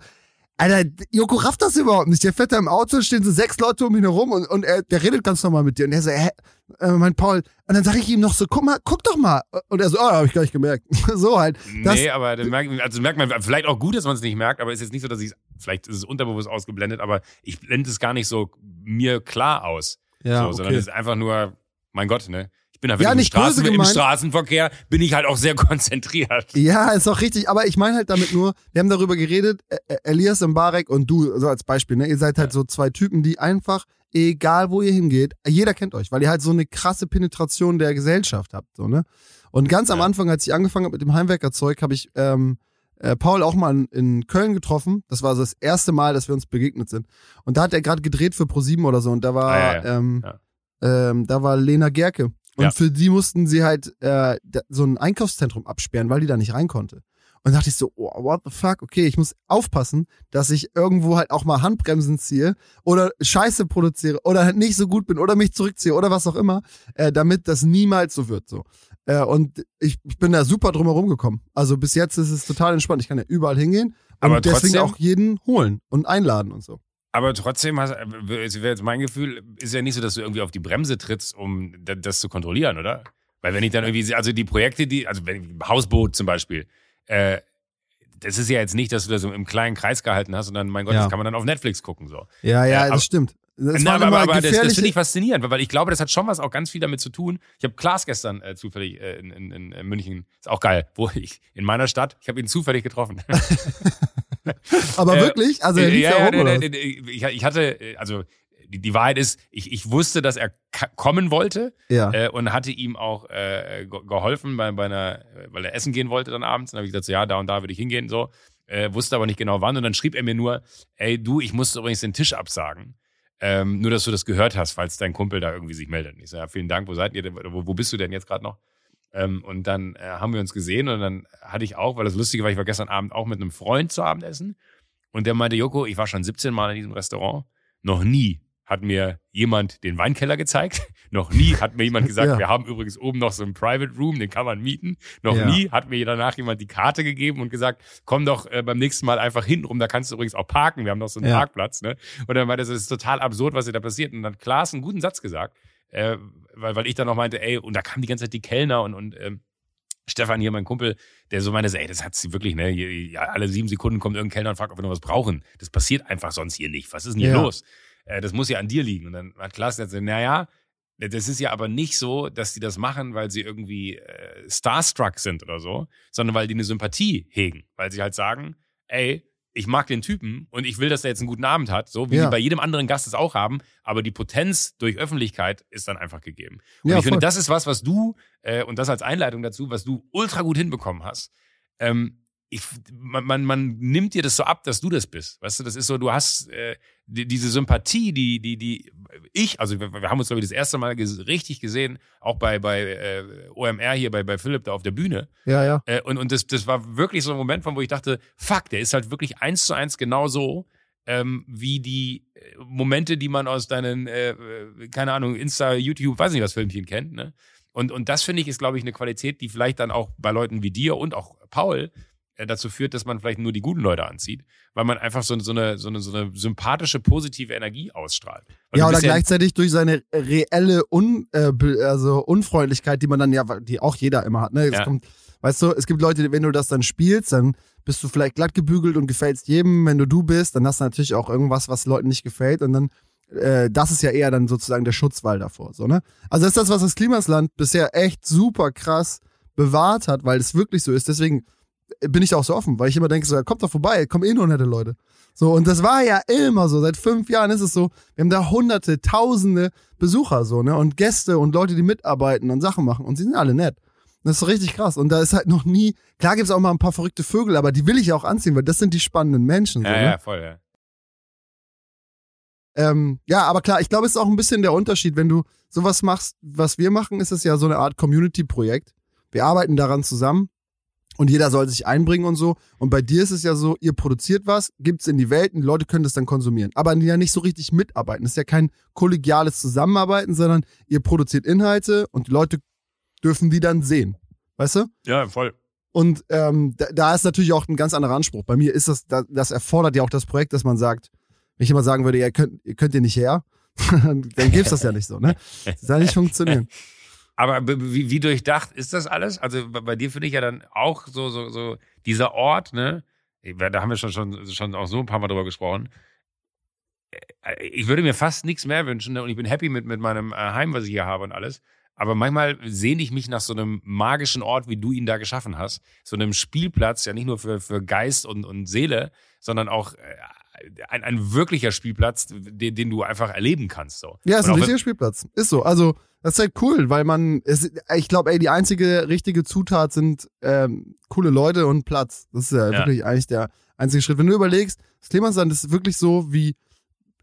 Alter, Joko rafft das überhaupt nicht. Der fährt da im Auto, stehen so sechs Leute um ihn herum und, und er, der redet ganz normal mit dir. Und er so, hä, äh, mein Paul. Und dann sage ich ihm noch so, guck mal, guck doch mal. Und er so, oh, hab ich gar nicht gemerkt. so halt. Das, nee, aber dann merkt, also merkt man, vielleicht auch gut, dass man es nicht merkt, aber es ist jetzt nicht so, dass ich es, vielleicht ist es unterbewusst ausgeblendet, aber ich blende es gar nicht so mir klar aus. ja, so, sondern es ist einfach nur, mein Gott, ne? Ich bin halt Ja, im, Straßen, im. Straßenverkehr, bin ich halt auch sehr konzentriert. Ja, ist auch richtig. Aber ich meine halt damit nur, wir haben darüber geredet, Ä- Ä- Elias Mbarek und du, so als Beispiel, ne? Ihr seid halt so zwei Typen, die einfach, egal wo ihr hingeht, jeder kennt euch, weil ihr halt so eine krasse Penetration der Gesellschaft habt, so, ne? Und ganz am Ja. Anfang, als ich angefangen habe mit dem Heimwerkerzeug, habe ich ähm, äh, Paul auch mal in, Köln getroffen. Das war so das erste Mal, dass wir uns begegnet sind. Und da hat er gerade gedreht für ProSieben oder so. Und da war, Ah, ja, ja. Ähm, Ja. ähm, da war Lena Gerke. Und Ja. für die mussten sie halt äh, so ein Einkaufszentrum absperren, weil die da nicht rein konnte. Und da dachte ich so, oh, what the fuck, okay, ich muss aufpassen, dass ich irgendwo halt auch mal Handbremsen ziehe oder Scheiße produziere oder halt nicht so gut bin oder mich zurückziehe oder was auch immer, äh, damit das niemals so wird. So. Äh, und ich, ich bin da super drum herum gekommen. Also bis jetzt ist es total entspannt. Ich kann ja überall hingehen und Aber deswegen auch jeden holen und einladen und so. Aber trotzdem, hast, wäre jetzt mein Gefühl, ist ja nicht so, dass du irgendwie auf die Bremse trittst, um da- das zu kontrollieren, oder? Weil wenn ich dann irgendwie, also die Projekte, die, also wenn, Hausboot zum Beispiel, äh, das ist ja jetzt nicht, dass du das so im kleinen Kreis gehalten hast, sondern mein Gott, Ja. das kann man dann auf Netflix gucken, so. Ja, ja, Ja, aber- das stimmt. Das Na, aber, aber das, das finde ich faszinierend, weil ich glaube, das hat schon was auch ganz viel damit zu tun. Ich habe Klaas gestern äh, zufällig äh, in, in, in äh, München, ist auch geil, wo ich in meiner Stadt, ich habe ihn zufällig getroffen. Aber Äh, wirklich? Also er lief ja, rum, nee, oder? ich, hatte, also die, Wahrheit ist, ich, ich wusste, dass er kommen wollte Ja. äh, und hatte ihm auch äh, ge- geholfen bei, bei einer, weil er essen gehen wollte dann abends. Dann habe ich gesagt, so, ja, da und da würde ich hingehen so. äh, wusste aber nicht genau wann. Und dann schrieb er mir nur, ey, du, ich musste übrigens den Tisch absagen. Ähm, nur, dass du das gehört hast, falls dein Kumpel da irgendwie sich meldet. Und ich sage, ja, vielen Dank, wo seid ihr denn, wo, wo bist du denn jetzt gerade noch? Ähm, und dann äh, haben wir uns gesehen und dann hatte ich auch, weil das Lustige war, ich war gestern Abend auch mit einem Freund zu Abendessen und der meinte, Joko, ich war schon 17 Mal in diesem Restaurant, noch nie hat mir jemand den Weinkeller gezeigt. Noch nie hat mir jemand gesagt, Ja. wir haben übrigens oben noch so einen Private Room, den kann man mieten. Noch Ja. nie hat mir danach jemand die Karte gegeben und gesagt, komm doch äh, beim nächsten Mal einfach hintenrum, da kannst du übrigens auch parken, wir haben noch so einen Ja. Parkplatz. Ne? Und dann meinte, er, das ist total absurd, was hier da passiert. Und dann hat Klaas einen guten Satz gesagt, äh, weil, weil ich dann noch meinte, ey, und da kamen die ganze Zeit die Kellner und, und ähm, Stefan hier, mein Kumpel, der so meinte, ey, das hat sie wirklich, ne? hier- Ja, alle sieben Sekunden kommt irgendein Kellner und fragt, ob wir noch was brauchen. Das passiert einfach sonst hier nicht. Was ist denn hier Ja. los? Äh, das muss ja an dir liegen. Und dann hat Klaas gesagt, naja, das ist ja aber nicht so, dass die das machen, weil sie irgendwie äh, starstruck sind oder so, sondern weil die eine Sympathie hegen. Weil sie halt sagen, ey, ich mag den Typen und ich will, dass er jetzt einen guten Abend hat, so wie Ja. sie bei jedem anderen Gast es auch haben, aber die Potenz durch Öffentlichkeit ist dann einfach gegeben. Und Ja, ich finde, voll. das ist was, was du, äh, und das als Einleitung dazu, was du ultra gut hinbekommen hast. Ähm, ich, man, man, man nimmt dir das so ab, dass du das bist. Weißt du, das ist so, du hast äh, die, diese Sympathie, die, die, die ich, also wir, wir haben uns, glaube ich, das erste Mal ges richtig gesehen, auch bei, bei äh, OMR hier, bei, bei Philipp da auf der Bühne. Ja, ja. Äh, und und das, das war wirklich so ein Moment, von wo ich dachte, fuck, der ist halt wirklich eins zu eins genau so, ähm, wie die äh, Momente, die man aus deinen, äh, äh, keine Ahnung, Insta, YouTube, weiß nicht was Filmchen kennt. Ne? Und, und das finde ich ist, glaube ich, eine Qualität, die vielleicht dann auch bei Leuten wie dir und auch Paul dazu führt, dass man vielleicht nur die guten Leute anzieht, weil man einfach so, so, eine, so, eine, so eine sympathische, positive Energie ausstrahlt. Weil Ja, du oder gleichzeitig durch seine reelle Un, äh, also Unfreundlichkeit, die man dann ja, die auch jeder immer hat. Ne? Es Ja. kommt, weißt du, es gibt Leute, wenn du das dann spielst, dann bist du vielleicht glatt gebügelt und gefällst jedem. Wenn du du bist, dann hast du natürlich auch irgendwas, was Leuten nicht gefällt und dann äh, das ist ja eher dann sozusagen der Schutzwall davor. So, ne? Also das ist das, was das Klimasland bisher echt super krass bewahrt hat, weil es wirklich so ist. Deswegen bin ich da auch so offen, weil ich immer denke, so, ja, kommt doch vorbei, kommen eh nur nette Leute. So, und das war ja immer so. Seit fünf Jahren ist es so, wir haben da hunderte, tausende Besucher so, ne? Und Gäste und Leute, die mitarbeiten und Sachen machen. Und sie sind alle nett. Das ist so richtig krass. Und da ist halt noch nie, klar gibt's auch mal ein paar verrückte Vögel, aber die will ich auch anziehen, weil das sind die spannenden Menschen. So, ja, ne? ja, voll, ja. Ähm, ja, aber klar, ich glaube, es ist auch ein bisschen der Unterschied. Wenn du sowas machst, was wir machen, ist es ja so eine Art Community-Projekt. Wir arbeiten daran zusammen und jeder soll sich einbringen und so. Und bei dir ist es ja so, ihr produziert was, gibt's in die Welt und die Leute können das dann konsumieren. Aber ja nicht so richtig mitarbeiten. Das ist ja kein kollegiales Zusammenarbeiten, sondern ihr produziert Inhalte und die Leute dürfen die dann sehen. Weißt du? Ja, voll. Und ähm, da, da ist natürlich auch ein ganz anderer Anspruch. Bei mir ist das, da, das erfordert ja auch das Projekt, dass man sagt, wenn ich immer sagen würde, ihr könnt, ihr könnt ihr nicht her, dann gibt's das ja nicht so, ne? Das soll nicht funktionieren. Aber wie, wie durchdacht ist das alles? Also bei, dir finde ich ja dann auch so, so, so dieser Ort, ne? Da haben wir schon, schon, schon auch so ein paar Mal drüber gesprochen. Äh, Ich würde mir fast nichts mehr wünschen ne? und ich bin happy mit, mit meinem äh, Heim, was ich hier habe und alles. Aber manchmal sehne ich mich nach so einem magischen Ort, wie du ihn da geschaffen hast. So einem Spielplatz, ja nicht nur für, für Geist und, und Seele, sondern auch äh, ein, ein wirklicher Spielplatz, den, den du einfach erleben kannst. So. Ja, ist Und ein richtiger Spielplatz. Ist so. Also, das ist halt cool, weil man, es, ich glaube, ey, die einzige richtige Zutat sind ähm, coole Leute und Platz. Das ist ja, Ja. wirklich eigentlich der einzige Schritt. Wenn du überlegst, das Klimasland ist wirklich so, wie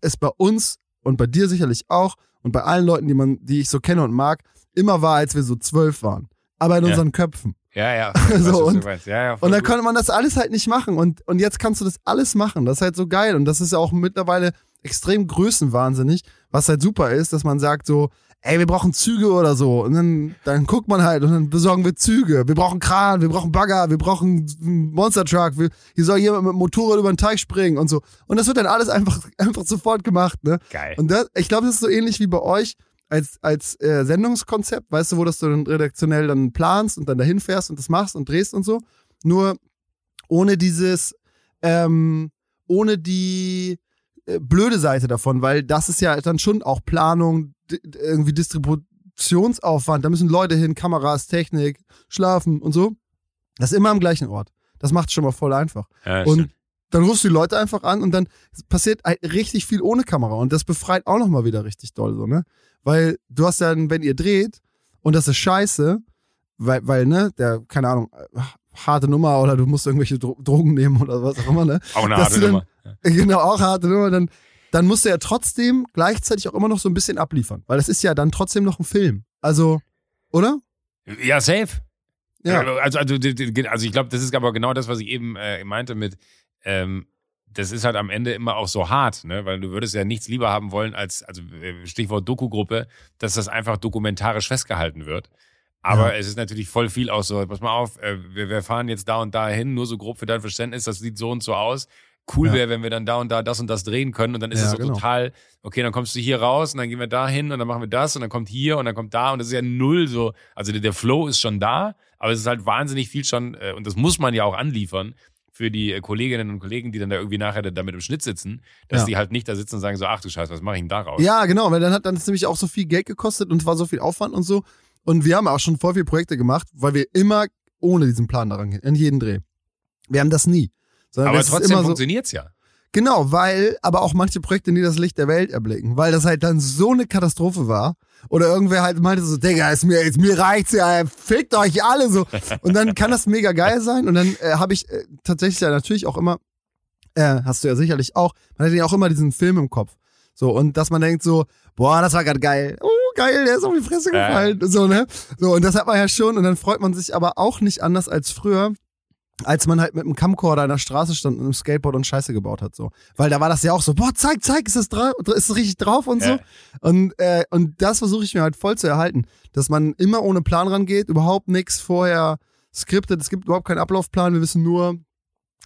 es bei uns und bei dir sicherlich auch und bei allen Leuten, die man, die ich so kenne und mag, immer war, als wir so zwölf waren. Aber in Ja. unseren Köpfen. Ja, ja. So, und- ja, ja, Und dann gut. konnte man das alles halt nicht machen. Und, und jetzt kannst du das alles machen. Das ist halt so geil. Und das ist ja auch mittlerweile extrem größenwahnsinnig, was halt super ist, dass man sagt so, ey, wir brauchen Züge oder so. Und dann, dann guckt man halt und dann besorgen wir Züge. Wir brauchen Kran, wir brauchen Bagger, wir brauchen Monster Truck. Wir, hier soll jemand mit dem Motorrad über den Teich springen und so. Und das wird dann alles einfach, einfach sofort gemacht, ne? Geil. Und das, ich glaube, das ist so ähnlich wie bei euch als, als äh, Sendungskonzept, weißt du, wo das du dann redaktionell dann planst und dann dahin fährst und das machst und drehst und so. Nur ohne dieses, ähm, ohne die äh, blöde Seite davon, weil das ist ja dann schon auch Planung, irgendwie Distributionsaufwand, da müssen Leute hin, Kameras, Technik, schlafen und so. Das ist immer am gleichen Ort. Das macht schon mal voll einfach. Ja, Und stimmt. dann rufst du die Leute einfach an und dann passiert richtig viel ohne Kamera und das befreit auch nochmal wieder richtig doll so, ne? Weil du hast dann, wenn ihr dreht und das ist scheiße, weil, weil, ne, der, keine Ahnung, harte Nummer oder du musst irgendwelche Dro Drogen nehmen oder was auch immer, ne? Auch eine Dass harte dann- Nummer. Genau, auch harte Nummer, dann, dann musst du ja trotzdem gleichzeitig auch immer noch so ein bisschen abliefern, weil das ist ja dann trotzdem noch ein Film. Also, oder? Ja, safe. Ja. Also, also, d- also ich glaube, das ist aber genau das, was ich eben äh, meinte mit, ähm, das ist halt am Ende immer auch so hart, ne? Weil du würdest ja nichts lieber haben wollen als, also äh, Stichwort Doku-Gruppe, dass das einfach dokumentarisch festgehalten wird. Aber Ja. es ist natürlich voll viel auch so, pass mal auf, äh, wir, wir fahren jetzt da und da hin, nur so grob für dein Verständnis, das sieht so und so aus. Cool Ja. wäre, wenn wir dann da und da das und das drehen können und dann ist Ja, es so genau. total, okay, dann kommst du hier raus und dann gehen wir da hin und dann machen wir das und dann kommt hier und dann kommt da und das ist ja null so, also der, der Flow ist schon da, aber es ist halt wahnsinnig viel schon äh, und das muss man ja auch anliefern für die äh, Kolleginnen und Kollegen, die dann da irgendwie nachher da- damit im Schnitt sitzen, dass Ja. die halt nicht da sitzen und sagen so, ach du Scheiße, was mache ich denn da raus? Ja, genau, weil dann hat dann es nämlich auch so viel Geld gekostet und war so viel Aufwand und so. Und wir haben auch schon voll viele Projekte gemacht, weil wir immer ohne diesen Plan daran gehen, in jeden Dreh. Wir haben das nie. Sondern aber trotzdem so, funktioniert's ja. Genau, weil aber auch manche Projekte nie das Licht der Welt erblicken, weil das halt dann so eine Katastrophe war. Oder irgendwer halt meinte so, Digga, ist mir, ist, mir reicht's ja, fickt euch alle so. Und dann kann das mega geil sein. Und dann äh, habe ich äh, tatsächlich ja natürlich auch immer, äh, hast du ja sicherlich auch, man hat ja auch immer diesen Film im Kopf. So, und dass man denkt so, boah, das war gerade geil. Oh, geil, der ist auf die Fresse gefallen. So, ne? So, und das hat man ja schon. Und dann freut man sich aber auch nicht anders als früher, als man halt mit einem Camcorder an der Straße stand und einem Skateboard und Scheiße gebaut hat, so. Weil da war das ja auch so, boah, zeig, zeig, ist das, dra ist das richtig drauf und so. Ja. Und, äh, und das versuche ich mir halt voll zu erhalten, dass man immer ohne Plan rangeht, überhaupt nichts vorher skriptet, es gibt überhaupt keinen Ablaufplan, wir wissen nur,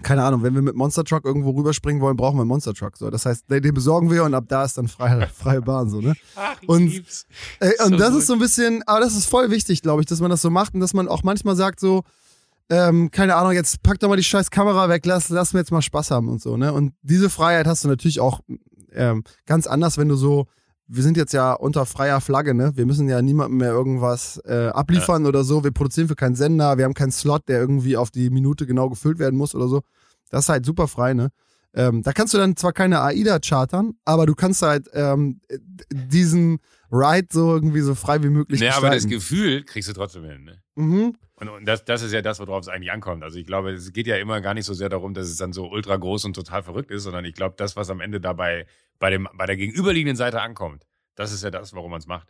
keine Ahnung, wenn wir mit Monster Truck irgendwo rüberspringen wollen, brauchen wir einen Monster Truck, so. Das heißt, den, besorgen wir und ab da ist dann freie, freie Bahn, so, ne? Ach, ich Und- lieb's. Äh, und So das gut. ist so ein bisschen, aber das ist voll wichtig, glaube ich, dass man das so macht und dass man auch manchmal sagt so, ähm, keine Ahnung, jetzt pack doch mal die scheiß Kamera weg, lass, lass mir jetzt mal Spaß haben und so, ne? Und diese Freiheit hast du natürlich auch ähm, ganz anders, wenn du so, wir sind jetzt ja unter freier Flagge, ne? Wir müssen ja niemandem mehr irgendwas äh, abliefern oder so. Wir produzieren für keinen Sender, wir haben keinen Slot, der irgendwie auf die Minute genau gefüllt werden muss oder so. Das ist halt super frei, ne? Ähm, da kannst du dann zwar keine AIDA chartern, aber du kannst halt ähm, diesen Ride so irgendwie so frei wie möglich Nee, aber das gestalten. Gefühl kriegst du trotzdem hin. Ne? mhm. Und, und das, das ist ja das, worauf es eigentlich ankommt. Also ich glaube, es geht ja immer gar nicht so sehr darum, dass es dann so ultra groß und total verrückt ist, sondern ich glaube, das, was am Ende dabei bei, dem, bei der gegenüberliegenden Seite ankommt, das ist ja das, warum man es macht.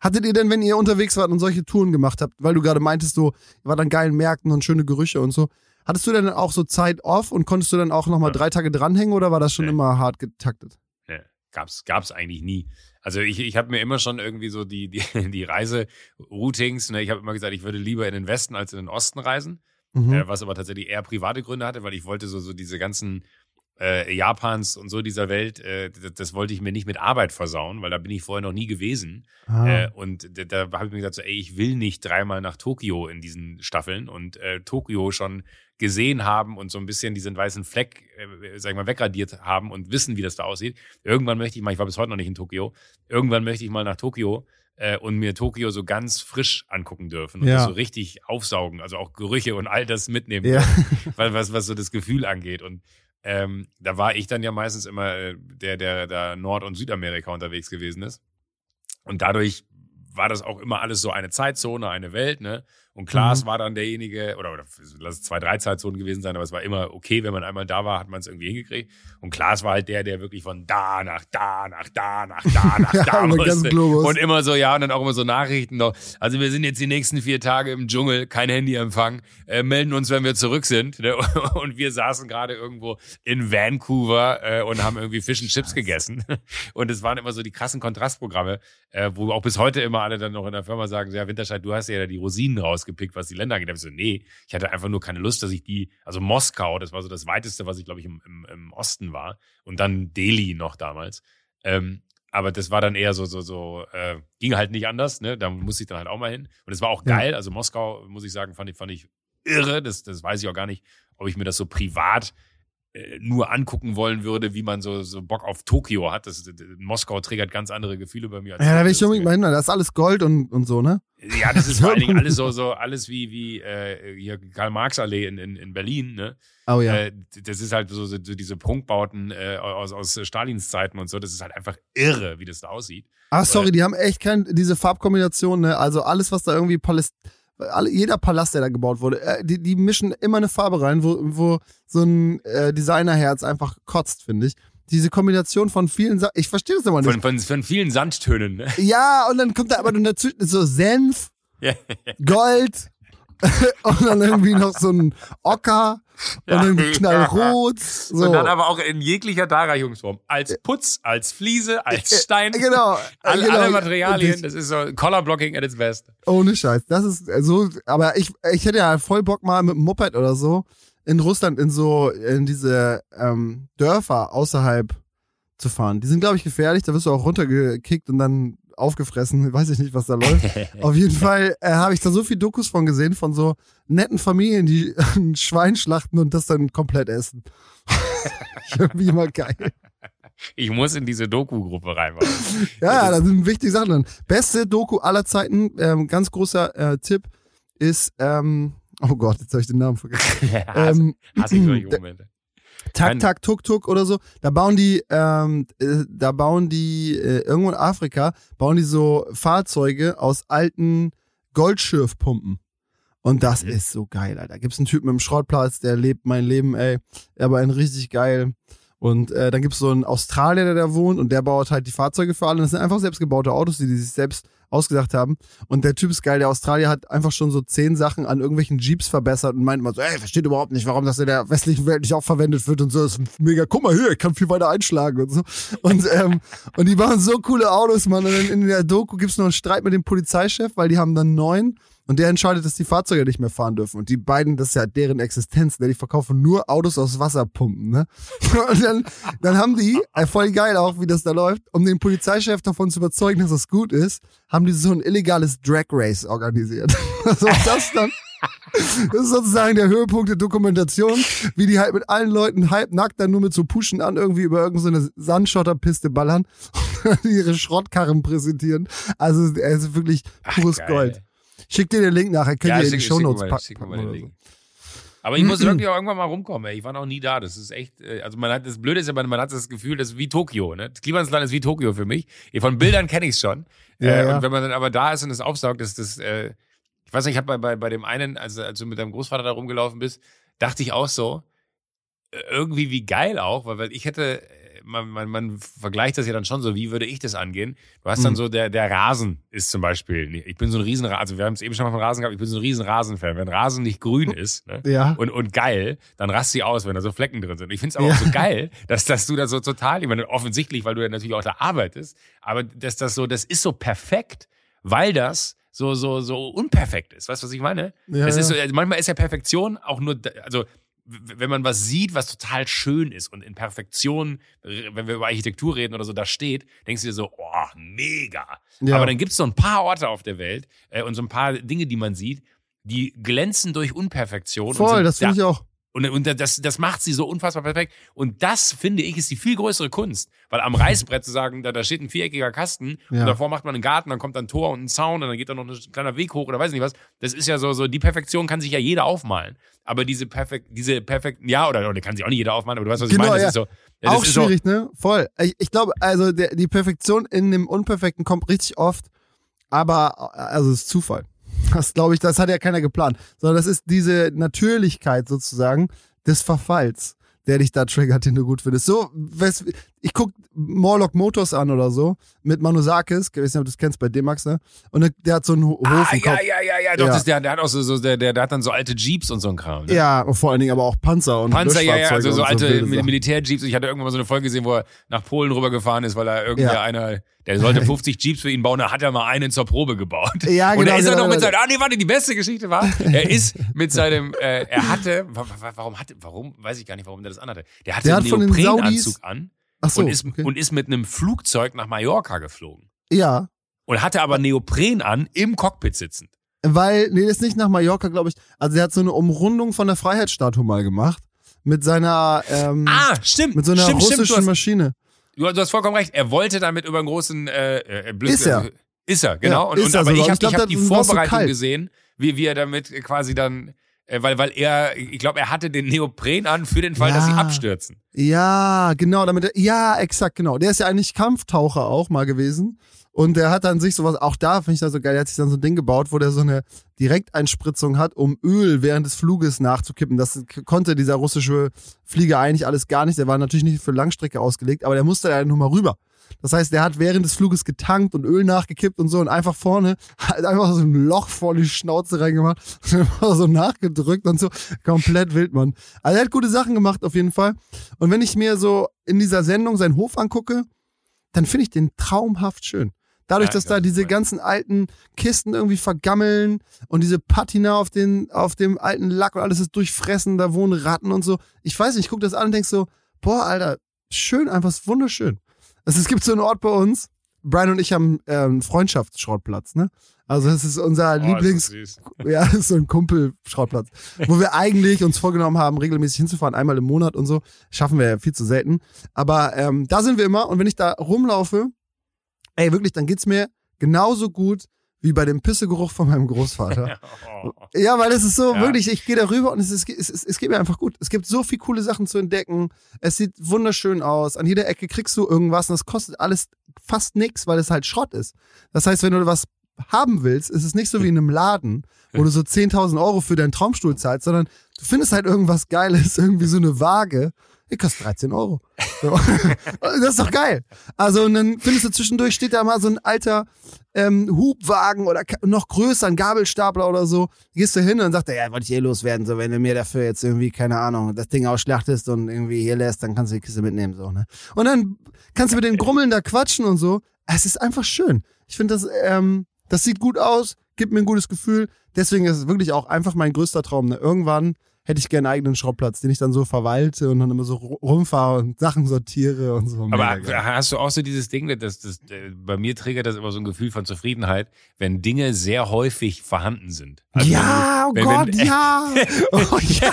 Hattet ihr denn, wenn ihr unterwegs wart und solche Touren gemacht habt, weil du gerade meintest, so, ihr wart an geilen Märkten und schöne Gerüche und so, hattest du denn auch so Zeit off und konntest du dann auch nochmal Ja. drei Tage dranhängen oder war das schon Nee. immer hart getaktet? Nee, gab's, gab's eigentlich nie. Also ich, ich habe mir immer schon irgendwie so die, die, die Reiseroutings, ne, ich habe immer gesagt, ich würde lieber in den Westen als in den Osten reisen. Mhm. äh, was aber tatsächlich eher private Gründe hatte, weil ich wollte so, so diese ganzen äh, Japans und so dieser Welt, äh, das, das wollte ich mir nicht mit Arbeit versauen, weil da bin ich vorher noch nie gewesen. ah. Äh, und da, da habe ich mir gesagt, so, ey, ich will nicht dreimal nach Tokio in diesen Staffeln und äh, Tokio schon gesehen haben und so ein bisschen diesen weißen Fleck, äh, sag ich mal, wegradiert haben und wissen, wie das da aussieht. Irgendwann möchte ich mal, ich war bis heute noch nicht in Tokio, irgendwann möchte ich mal nach Tokio äh, und mir Tokio so ganz frisch angucken dürfen und Ja. das so richtig aufsaugen, also auch Gerüche und all das mitnehmen, Ja. weil, was, was so das Gefühl angeht. Und ähm, da war ich dann ja meistens immer äh, der, der da Nord- und Südamerika unterwegs gewesen ist. Und dadurch war das auch immer alles so eine Zeitzone, eine Welt, ne? Und Klaas Mhm. war dann derjenige, oder, oder lass es zwei, drei Zeitzonen gewesen sein, aber es war immer okay, wenn man einmal da war, hat man es irgendwie hingekriegt. Und Klaas war halt der, der wirklich von da nach da, nach da, nach da, nach Ja, da musste. Und immer so, ja, und dann auch immer so Nachrichten noch. Also wir sind jetzt die nächsten vier Tage im Dschungel, kein Handyempfang, äh, melden uns, wenn wir zurück sind. Ne? Und wir saßen gerade irgendwo in Vancouver äh, und haben irgendwie Fish and Chips gegessen. Und es waren immer so die krassen Kontrastprogramme, äh, wo auch bis heute immer alle dann noch in der Firma sagen, ja, Winterscheid, du hast ja die Rosinen rausgepickt, was die Länder angeht. Ich so, nee, ich hatte einfach nur keine Lust, dass ich die, also Moskau, das war so das weiteste, was ich, glaube ich, im, im, im Osten war. Und dann Delhi noch damals. Ähm, aber das war dann eher so, so, so, äh, ging halt nicht anders, ne? Da musste ich dann halt auch mal hin. Und es war auch geil. Also Moskau, muss ich sagen, fand ich, fand ich irre. Das, das weiß ich auch gar nicht, ob ich mir das so privat nur angucken wollen würde, wie man so, so Bock auf Tokio hat. Das, Moskau triggert ganz andere Gefühle bei mir. Als Ja, da will ich unbedingt mal hin, da ist alles Gold und, und so, ne? ja, das ist vor allen Dingen alles so, so alles wie, wie äh, hier Karl-Marx-Allee in, in, in Berlin, ne? Oh ja. Äh, das ist halt so, so, diese Prunkbauten äh, aus, aus Stalins Zeiten und so. Das ist halt einfach irre, wie das da aussieht. Ah, sorry, die haben echt kein, diese Farbkombination, ne? Also alles, was da irgendwie Paläst alle, jeder Palast, der da gebaut wurde, äh, die, die mischen immer eine Farbe rein, wo, wo so ein äh, Designerherz einfach kotzt, finde ich. Diese Kombination von vielen Sachen, ich verstehe das immer nicht. Von, von, von vielen Sandtönen. Ne? Ja, und dann kommt da aber dazu so Senf. Gold und dann irgendwie noch so ein Ocker und Ja. irgendwie knallrot. So. Und dann aber auch in jeglicher Darreichungsform. Als Putz, als Fliese, als Stein. Genau. Alle, genau. alle Materialien. Und Das ist so Color Blocking at its best. Ohne Scheiß. Das ist so, aber ich, ich hätte ja voll Bock mal mit dem Moped oder so in Russland in so, in diese ähm, Dörfer außerhalb zu fahren. Die sind, glaube ich, gefährlich. Da wirst du auch runtergekickt und dann aufgefressen. Weiß ich nicht, was da läuft. Auf jeden Fall äh, habe ich da so viel Dokus von gesehen, von so netten Familien, die ein Schwein schlachten und das dann komplett essen. Irgendwie immer geil. Ich muss in diese Doku-Gruppe reinmachen. Ja, da sind wichtige Sachen drin. Beste Doku aller Zeiten, ähm, ganz großer äh, Tipp, ist, ähm, oh Gott, jetzt habe ich den Namen vergessen. ähm, Hasse ich solche Momente. Tak Tak Tuk Tuk oder so. Da bauen die, ähm, äh, da bauen die äh, irgendwo in Afrika bauen die so Fahrzeuge aus alten Goldschürfpumpen. Und das Mhm. ist so geil, Alter. Gibt's einen Typen im Schrottplatz, der lebt mein Leben, ey. Aber ein richtig geil. Und äh, dann gibt's so einen Australier, der da wohnt und der baut halt die Fahrzeuge für alle. Und das sind einfach selbstgebaute Autos, die die sich selbst ausgedacht haben. Und der Typ ist geil. Der Australier hat einfach schon so zehn Sachen an irgendwelchen Jeeps verbessert und meint immer so, ey, versteht überhaupt nicht, warum das in der westlichen Welt nicht auch verwendet wird und so. Das ist mega, guck mal hier, ich kann viel weiter einschlagen und so. Und, ähm, und die machen so coole Autos, Mann. Und dann in der Doku gibt's noch einen Streit mit dem Polizeichef, weil die haben dann neun und der entscheidet, dass die Fahrzeuge nicht mehr fahren dürfen. Und die beiden, das ist ja deren Existenz, ne? die verkaufen nur Autos aus Wasserpumpen. Ne? Und dann, dann haben die, äh, voll geil auch, wie das da läuft, um den Polizeichef davon zu überzeugen, dass das gut ist, haben die so ein illegales Drag Race organisiert. Also das dann. Das ist sozusagen der Höhepunkt der Dokumentation, wie die halt mit allen Leuten halb nackt dann nur mit so Puschen an irgendwie über irgendeine so Sandschotterpiste ballern und ihre Schrottkarren präsentieren. Also es ist wirklich pures Geil. Gold. Schick dir den Link nachher, könnt ihr in die Shownotes packen. schick mir mal den oder so. Link. Aber ich muss wirklich auch irgendwann mal rumkommen. Ey. Ich war noch nie da. Das ist echt, äh, also man hat, das Blöde ist ja, man hat das Gefühl, das ist wie Tokio. Ne? Das Klimansland ist wie Tokio für mich. Von Bildern kenne ich es schon. Ja, äh, ja. Und wenn man dann aber da ist und es aufsaugt, ist das, äh, ich weiß nicht, ich habe bei, bei, bei dem einen, also als du mit deinem Großvater da rumgelaufen bist, dachte ich auch so, äh, irgendwie wie geil auch, weil, weil ich hätte, man, man, man vergleicht das ja dann schon so, wie würde ich das angehen? Du hast dann Mhm. so, der, der Rasen ist zum Beispiel, ich bin so ein riesen, also wir haben es eben schon mal von Rasen gehabt, ich bin so ein riesen Rasenfan. Wenn Rasen nicht grün ist, ne? Ja. und, und geil, dann rast sie aus, wenn da so Flecken drin sind. Ich finde es aber Ja. auch so geil, dass, dass du da so total, ich meine, offensichtlich, weil du ja natürlich auch da arbeitest, aber dass das so, das ist so perfekt, weil das so, so, so unperfekt ist. Weißt du, was ich meine? Ja, das ist so, also manchmal ist ja Perfektion auch nur, also wenn man was sieht, was total schön ist und in Perfektion, wenn wir über Architektur reden oder so, da steht, denkst du dir so, oh, mega. Ja. Aber dann gibt es so ein paar Orte auf der Welt äh, und so ein paar Dinge, die man sieht, die glänzen durch Unperfektion. Voll, sind das finde da- ich auch. Und, und das, das macht sie so unfassbar perfekt. Und das, finde ich, ist die viel größere Kunst. Weil am Reißbrett zu sagen, da, da steht ein viereckiger Kasten Ja. und davor macht man einen Garten, dann kommt dann ein Tor und ein Zaun und dann geht da noch ein kleiner Weg hoch oder weiß nicht was. Das ist ja so, so die Perfektion kann sich ja jeder aufmalen. Aber diese perfekt, diese perfekt, ja, oder, oder kann sich auch nicht jeder aufmalen, aber du weißt, was Genau, ich meine. Das ja. ist so, ja, das auch ist so, schwierig, ne? Voll. Ich, ich glaube, also der, die Perfektion in dem Unperfekten kommt richtig oft, aber also es ist Zufall. Das glaube ich, das hat ja keiner geplant, sondern das ist diese Natürlichkeit sozusagen des Verfalls, der dich da triggert, den du gut findest. So, ich guck Morlock Motors an oder so mit Manusakis, ich weiß nicht, ob du das kennst bei D-Max, ne? Und der- hat so einen Ho- Hof Ah, im ja, Kopf. ja, ja, ja, doch, Ja. Das, der, der hat auch so, so der, der, der hat dann so alte Jeeps und so ein Kram. Ne? Ja, und vor allen Dingen aber auch Panzer und Panzer, ja, ja, also so und alte Mil. Militärjeeps. Ich hatte irgendwann mal so eine Folge gesehen, wo er nach Polen rübergefahren ist, weil er irgendwer Ja. einer, der sollte 50 Jeeps für ihn bauen, da hat er mal einen zur Probe gebaut. Ja, Und genau, da ist er genau, noch mit genau. seinem, ah nee, warte, die beste Geschichte war, er ist mit seinem, äh, er hatte, wa- wa- warum hatte, warum, weiß ich gar nicht, warum der das anhatte. Der hatte Der einen hat Neoprenanzug an Ach so, und, ist, okay. und ist mit einem Flugzeug nach Mallorca geflogen. ja, Und hatte aber Neopren an, im Cockpit sitzend. Weil, nee, das ist nicht nach Mallorca, glaube ich. Also er hat so eine Umrundung von der Freiheitsstatue mal gemacht. Mit seiner, ähm, Ah, stimmt. mit so einer stimmt, russischen stimmt, du hast, Maschine. Du, du hast vollkommen recht. Er wollte damit über einen großen äh, äh, Blödsinn- Ist er. Ist er, genau. Ja, und, ist und, er aber sogar. ich habe glaub, hab die so Vorbereitung kalt. gesehen, wie, wie er damit quasi dann, weil, weil er, ich glaube, er hatte den Neopren an für den Fall, dass sie Ja. abstürzen. Ja, genau, damit er, ja, exakt, genau. Der ist ja eigentlich Kampftaucher auch mal gewesen. Und der hat dann sich sowas, auch da finde ich das so geil, der hat sich dann so ein Ding gebaut, wo der so eine Direkteinspritzung hat, um Öl während des Fluges nachzukippen. Das konnte dieser russische Flieger eigentlich alles gar nicht. Der war natürlich nicht für Langstrecke ausgelegt, aber der musste ja nur mal rüber. Das heißt, der hat während des Fluges getankt und Öl nachgekippt und so und einfach vorne hat einfach so ein Loch vor die Schnauze reingemacht und einfach so nachgedrückt und so. Komplett wild, Mann. Also er hat gute Sachen gemacht auf jeden Fall. Und wenn ich mir so in dieser Sendung seinen Hof angucke, dann finde ich den traumhaft schön. Dadurch, Ja, dass das da diese ganzen alten Kisten irgendwie vergammeln und diese Patina auf, den, auf dem alten Lack und alles ist durchfressen, da wohnen Ratten und so. Ich weiß nicht, ich gucke das an und denk so, boah, Alter, schön, einfach wunderschön. Also es gibt so einen Ort bei uns, Brian und ich haben äh, einen Freundschaftsschrottplatz, ne? Also das ist unser Oh, Lieblings, ist ja, ist so ein Kumpel-Schrottplatz, wo wir eigentlich uns vorgenommen haben, regelmäßig hinzufahren, einmal im Monat und so. Schaffen wir ja viel zu selten. Aber ähm, da sind wir immer und wenn ich da rumlaufe, ey, wirklich, dann geht's mir genauso gut wie bei dem Pissegeruch von meinem Großvater. Oh. Ja, weil es ist so, Ja. wirklich, ich gehe da rüber und es, ist, es, es, es geht mir einfach gut. Es gibt so viel coole Sachen zu entdecken. Es sieht wunderschön aus. An jeder Ecke kriegst du irgendwas und das kostet alles fast nichts, weil es halt Schrott ist. Das heißt, wenn du was haben willst, ist es nicht so wie in einem Laden, wo du so 10.000 Euro für deinen Traumstuhl zahlst, sondern du findest halt irgendwas Geiles, irgendwie so eine Waage. Die kostet 13 Euro. So. das ist doch geil. Also, und dann findest du zwischendurch, steht da mal so ein alter ähm, Hubwagen oder noch größer, ein Gabelstapler oder so. Gehst du hin und dann sagt er, ja, wollte ich eh loswerden, so, wenn du mir dafür jetzt irgendwie, keine Ahnung, das Ding ausschlachtest und irgendwie hier lässt, dann kannst du die Kiste mitnehmen, so, ne? Und dann kannst du mit den Grummeln da quatschen und so. Es ist einfach schön. Ich finde das, ähm, das sieht gut aus, gibt mir ein gutes Gefühl. Deswegen ist es wirklich auch einfach mein größter Traum. Ne? Irgendwann hätte ich gerne einen eigenen Schrottplatz, den ich dann so verwalte und dann immer so ru- rumfahre und Sachen sortiere und so. Aber Mega hast du auch so dieses Ding, dass das, bei mir triggert das immer so ein Gefühl von Zufriedenheit, wenn Dinge sehr häufig vorhanden sind. Also ja, oh wenn du- wenn- Gott, wenn- ja. Oh, ja.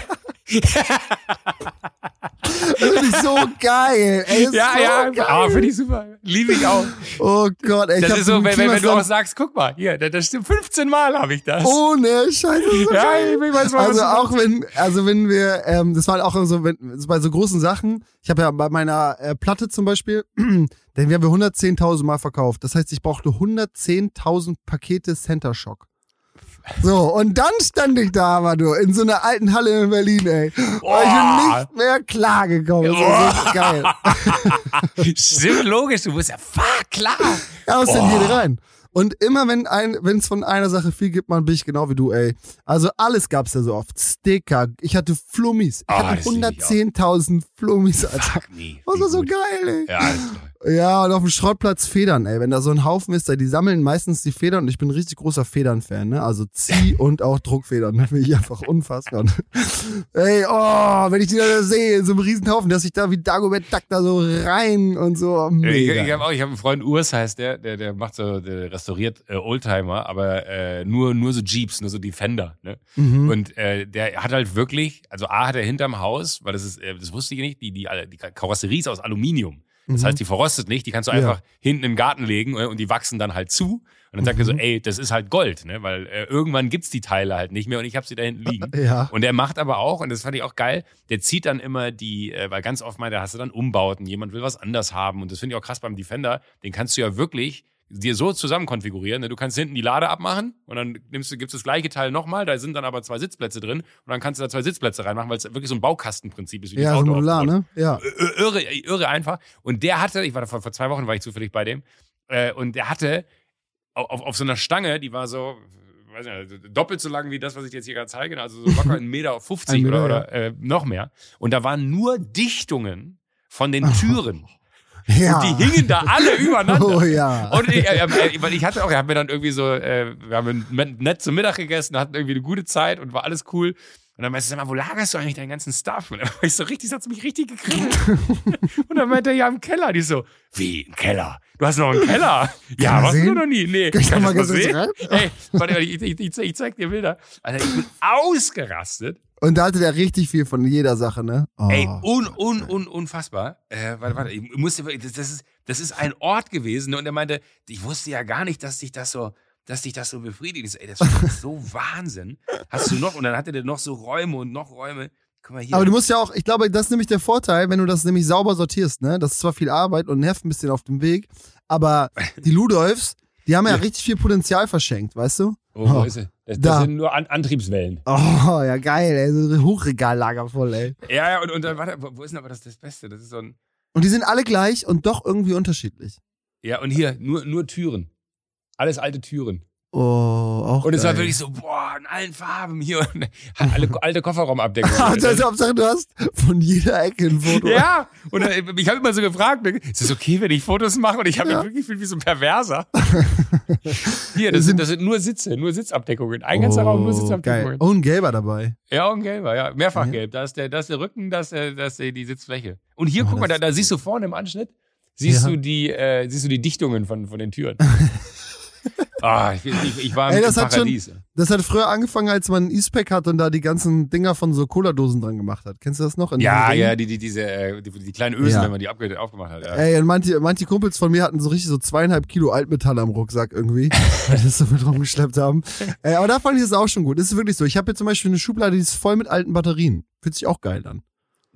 Das finde ich so geil. Ey, Ja, so ja, geil. aber finde ich super. Liebe ich auch. Oh Gott, ey, Das ist so, wenn, wenn, du auch sagst, guck mal, hier, das, stimmt, 15 Mal habe ich das. Ohne Scheiße. so ja, geil. ich weiß mal, Also auch wenn, also wenn wir, ähm, das war auch so, wenn, bei so großen Sachen, ich habe ja bei meiner äh, Platte zum Beispiel, denn wir haben wir 110.000 Mal verkauft. Das heißt, ich brauchte 110.000 Pakete Center Shock. So, und dann stand ich da, aber du, in so einer alten Halle in Berlin, ey. Und ich bin Boah. nicht mehr klargekommen. Das war so geil. Stimmt, logisch, du musst ja, fuck, klar. Ja, was denn Oh. jede rein? Und immer wenn ein, wenn es von einer Sache viel gibt, man bin ich genau wie du, ey. Also alles gab's da so oft. Sticker, ich hatte Flummis. Ich Oh, hatte das lieb ich auch. 110.000 Flummis, Alter. Me. Das war so gut. geil, ey. Ja, ist toll. Ja, und auf dem Schrottplatz Federn, ey. Wenn da so ein Haufen ist, da, die sammeln meistens die Federn und ich bin ein richtig großer Federn-Fan, ne? Also Zieh- und auch Druckfedern, ne? Finde ich einfach unfassbar. ey, oh, wenn ich die da sehe, in so einem Riesenhaufen, dass ich da wie Dagobert Duck da so rein und so. Ich, Mega. ich habe auch, ich habe einen Freund Urs heißt der, der, der macht so, der restauriert äh, Oldtimer, aber äh, nur nur so Jeeps, nur so Defender. Ne? mhm. Und äh, der hat halt wirklich, also A hat er hinterm Haus, weil das ist, äh, das wusste ich nicht, die die die Karosserie ist aus Aluminium. Das Mhm. heißt, die verrostet nicht, die kannst du Ja. einfach hinten im Garten legen äh, und die wachsen dann halt zu. Und dann sagt er so, Mhm. ey, das ist halt Gold, ne? Weil äh, irgendwann gibt's die Teile halt nicht mehr und ich habe sie da hinten liegen. Ja. Und er macht aber auch, und das fand ich auch geil, der zieht dann immer die, äh, weil ganz oft meint er, hast du dann Umbauten, jemand will was anders haben. Und das finde ich auch krass beim Defender, den kannst du ja wirklich dir so zusammen konfigurieren. Ne? Du kannst hinten die Lade abmachen und dann nimmst du, gibst das gleiche Teil nochmal, da sind dann aber zwei Sitzplätze drin und dann kannst du da zwei Sitzplätze reinmachen, weil es wirklich so ein Baukastenprinzip ist, wie Ja, Auto modular, aufgebaut. ne? Ja. Irre, irre einfach. Und der hatte, ich war da vor, vor zwei Wochen, war ich zufällig bei dem, äh, und der hatte auf, auf, auf so einer Stange, die war so, weiß nicht, doppelt so lang wie das, was ich jetzt hier gerade zeige, also so locker einen Meter 50 Ein Meter, oder, oder äh, noch mehr. Und da waren nur Dichtungen von den Türen. Ja. Und die hingen da alle übereinander. Oh ja. Und ich, äh, äh, ich hatte auch, er hat mir dann irgendwie so, äh, wir haben nett zum Mittag gegessen, hatten irgendwie eine gute Zeit und war alles cool. Und dann meinte er, sag mal, wo lagerst du eigentlich deinen ganzen Stuff? Und dann war ich so richtig, das hat mich richtig gekriegt. und dann meinte er, ja, im Keller. Die so, wie, im Keller? Du hast noch einen Keller? ja, warst du noch nie? Nee. Kann ich Kann mal ich kurz sehen? Ey, warte, ich, ich, ich, ich zeig dir Bilder. Alter, ich bin ausgerastet. Und da hatte der richtig viel von jeder Sache, ne? Oh. Ey, un, un, un, unfassbar. Äh, warte, warte, ich musste, das, ist, das ist ein Ort gewesen ne? und er meinte, ich wusste ja gar nicht, dass dich das so, dass dich das so befriedigt. Ey, das ist so Wahnsinn. Hast du noch, und dann hatte der noch so Räume und noch Räume. Guck mal hier. Aber du musst ja auch, ich glaube, das ist nämlich der Vorteil, wenn du das nämlich sauber sortierst, ne? Das ist zwar viel Arbeit und nervt ein bisschen auf dem Weg, aber die Ludolfs, die haben ja, Ja. richtig viel Potenzial verschenkt, weißt du? oh, Oh. Das, das Da. sind nur An Antriebswellen. Oh, ja geil, ey, so ein Hochregallager voll, ey. Ja, ja, und, und dann, warte, wo wo ist denn aber das, das Beste? Das ist so ein. Und die sind alle gleich und doch irgendwie unterschiedlich. Ja, und hier, nur, nur Türen. Alles alte Türen. Oh, auch Und es war geil. wirklich so, boah, in allen Farben hier. Und alle alte Kofferraumabdeckung. Also, Hauptsache, du hast von jeder Ecke ein Foto. Ja, und ich habe immer so gefragt, ne, ist es okay, wenn ich Fotos mache? Und ich habe Ja. mich wirklich gefühlt wie so ein Perverser. Hier, das sind, das sind nur Sitze, nur Sitzabdeckungen. Ein ganzer Raum, nur Oh, geil. Sitzabdeckungen. Oh, ein gelber dabei. Ja, und gelber, ja. Mehrfach Ja. gelb. Da ist der, da ist der Rücken, da ist, der, da ist die Sitzfläche. Und hier, Oh, guck mal, da, da siehst du vorne im Anschnitt, siehst Ja. du die, äh, siehst du die Dichtungen von, von den Türen. Ah, ich, ich, ich war Ey, im, das im hat schon-. Das hat früher angefangen, als man ein E-Spec hat und da die ganzen Dinger von so Cola-Dosen dran gemacht hat. Kennst du das noch? In ja, ja, die, die, diese, äh, die, die kleinen Ösen, Ja. wenn man die aufgemacht hat. Ja. Ey, und manche, manche Kumpels von mir hatten so richtig so zweieinhalb Kilo Altmetall am Rucksack irgendwie, weil das so mit rumgeschleppt haben. Ey, aber da fand ich das auch schon gut. Das ist wirklich so. Ich habe hier zum Beispiel eine Schublade, die ist voll mit alten Batterien. Fühlt sich auch geil an.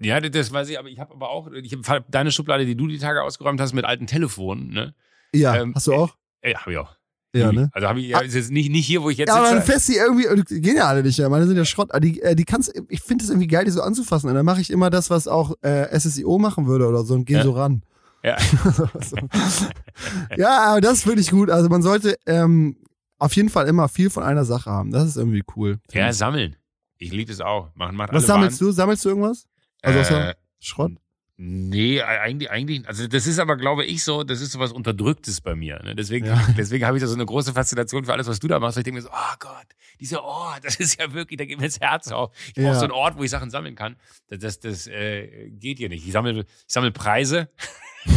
Ja, das- weiß ich, aber ich habe aber auch, ich hab deine Schublade, die du die Tage ausgeräumt hast mit alten Telefonen, ne? Ja, Ähm, hast du auch? Ey, hab ich auch. Ja, ne? Also habe ich, ja, ist jetzt nicht, nicht hier, wo ich jetzt Ja, aber dann fest die irgendwie, die gehen ja alle nicht mehr. Meine sind ja Schrott. Aber Die, äh, die kannst, ich finde es irgendwie geil, die so anzufassen. Und dann mache ich immer das, was auch äh, SSIO machen würde oder so und gehe Ja. so ran. Ja. ja, aber das finde ich gut. Also man sollte ähm, auf jeden Fall immer viel von einer Sache haben. Das ist irgendwie cool. Ja, sammeln. Ich liebe das auch. Macht, macht Was alle sammelst du? Sammelst du irgendwas? Also Äh, Schrott? Nee, eigentlich, eigentlich, also das ist aber, glaube ich, so, das ist so was Unterdrücktes bei mir. Ne? Deswegen, Ja. deswegen habe ich da so eine große Faszination für alles, was du da machst. Weil ich denke mir so, oh Gott, dieser Ort, das ist ja wirklich, da geht mir das Herz auf. Ich brauche Ja. so einen Ort, wo ich Sachen sammeln kann. Das, das, das äh, geht hier nicht. Ich sammle, ich sammle Preise.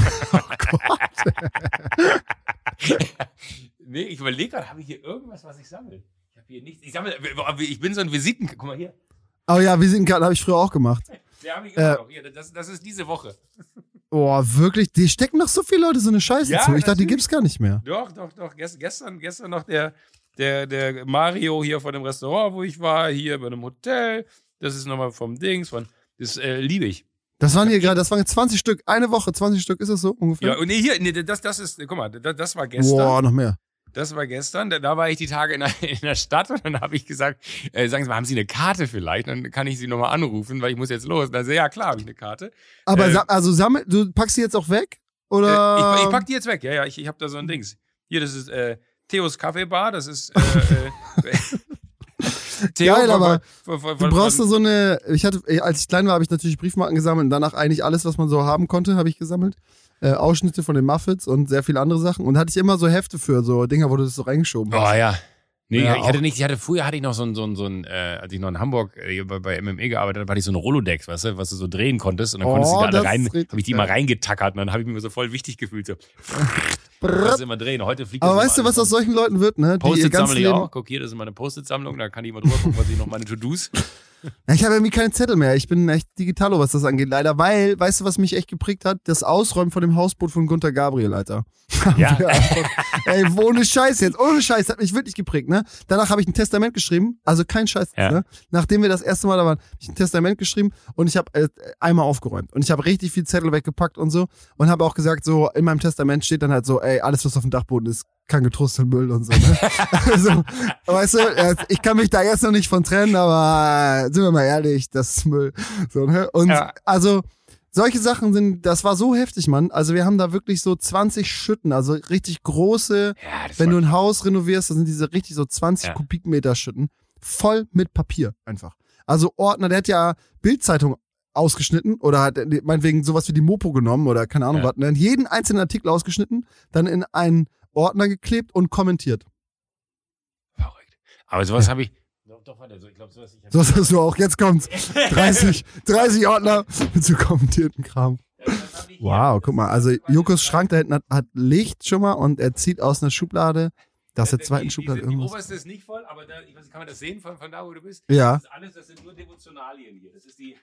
nee, ich überlege gerade, habe ich hier irgendwas, was ich sammle? Ich habe hier nichts. Ich sammle, ich bin so ein Visiten, guck mal hier. Oh ja, Visitenkarten habe ich früher auch gemacht. Der habe ich immer Äh. noch. Hier, das, das ist diese Woche. Boah, wirklich, die stecken noch so viele Leute so eine Scheiße Ja, zu. Ich dachte, die natürlich. gibt's gar nicht mehr. Doch, doch, doch. Gest, gestern, gestern noch der, der, der Mario hier von dem Restaurant, wo ich war, hier bei einem Hotel. Das ist nochmal vom Dings, von, das äh, liebe ich. Das waren hier gerade, das waren jetzt 20 Stück, eine Woche, 20 Stück, ist das so ungefähr? Ja, und nee, hier, nee, das, das ist, guck mal, das, das war gestern. Boah, noch mehr. Das war gestern. Da, war ich die Tage in der, in der Stadt und dann habe ich gesagt, äh, sagen Sie mal, haben Sie eine Karte vielleicht? Dann kann ich Sie nochmal anrufen, weil ich muss jetzt los. Und dann so, ja klar, habe ich eine Karte. Aber Äh, also sammel, du packst die jetzt auch weg? Äh, Oder? ich, ich pack die jetzt weg. Ja, ja, ich, ich habe da so ein Dings. Hier, das ist äh, Theos Kaffeebar. Das ist äh, äh, Theo Geil, aber von- von- Du von- brauchst von- da so eine, ich hatte, als ich klein war, habe ich natürlich Briefmarken gesammelt und danach eigentlich alles, was man so haben konnte, habe ich gesammelt. Äh, Ausschnitte von den Muffets und sehr viele andere Sachen. Und hatte ich immer so Hefte für so Dinger, wo du das so reingeschoben Oh hast. ja. Nee, Ja, ich hatte nicht, ich hatte früher hatte ich noch so ein, so ein, so ein äh, als ich noch in Hamburg äh, bei, bei MME gearbeitet habe, hatte ich so ein Rolodex, weißt du, was du so drehen konntest und dann Oh, konntest du die da alle rein, habe ich die immer reingetackert und dann habe ich mich so voll wichtig gefühlt, so, das immer drehen. Heute fliegt Aber weißt du, immer was aus solchen Leuten wird, ne? Die ihr Post-it ganzes sammle ich auch. Guck hier, das ist meine Post-it-Sammlung, da kann ich mal drüber gucken, was ich noch meine To-Dos. Ich habe irgendwie keine Zettel mehr. Ich bin echt digitalo, was das angeht, leider. Weil, weißt du, was mich echt geprägt hat? Das Ausräumen von dem Hausboot von Gunter Gabriel, Alter. Ja. Ey, ohne Scheiß jetzt, ohne Scheiß, hat mich wirklich geprägt, ne? Danach habe ich ein Testament geschrieben, also kein Scheiß, Ja. ne? Nachdem wir das erste Mal da waren, habe ich ein Testament geschrieben und ich habe äh, einmal aufgeräumt und ich habe richtig viel Zettel weggepackt und so und habe auch gesagt, so in meinem Testament steht dann halt so, ey, alles was auf dem Dachboden ist, kann getrost in Müll und so, ne? also, weißt du, ich kann mich da jetzt noch nicht von trennen, aber äh, sind wir mal ehrlich, das ist Müll, so, ne? Und Ja. also solche Sachen sind, das war so heftig, Mann. Also wir haben da wirklich so 20 Schütten, also richtig große, Ja, wenn du ein Haus renovierst, das sind diese richtig so 20 Ja. Kubikmeter Schütten, voll mit Papier einfach. Also Ordner, der hat ja Bildzeitung ausgeschnitten oder hat äh, meinetwegen sowas wie die Mopo genommen oder keine Ahnung Ja. was, ne? jeden einzelnen Artikel ausgeschnitten, dann in einen Ordner geklebt und kommentiert. verrückt. Aber sowas habe ich, doch, doch, warte, so, ich glaube, sowas, ich hab, So hast du auch, jetzt kommt's. 30, 30 Ordner mit so kommentierten Kram. Ja, das. Wow, Das guck mal, ist also Jokos Schrank da hinten hat, hat Licht schon mal und er zieht aus einer Schublade, aus der Die- zweiten die, Schublade Die irgendwas. oberste ist nicht voll, aber da, ich weiß nicht, kann man das sehen von, von da, wo du bist? Ja. Das ist alles, das sind nur Devotionalien hier. Das ist die,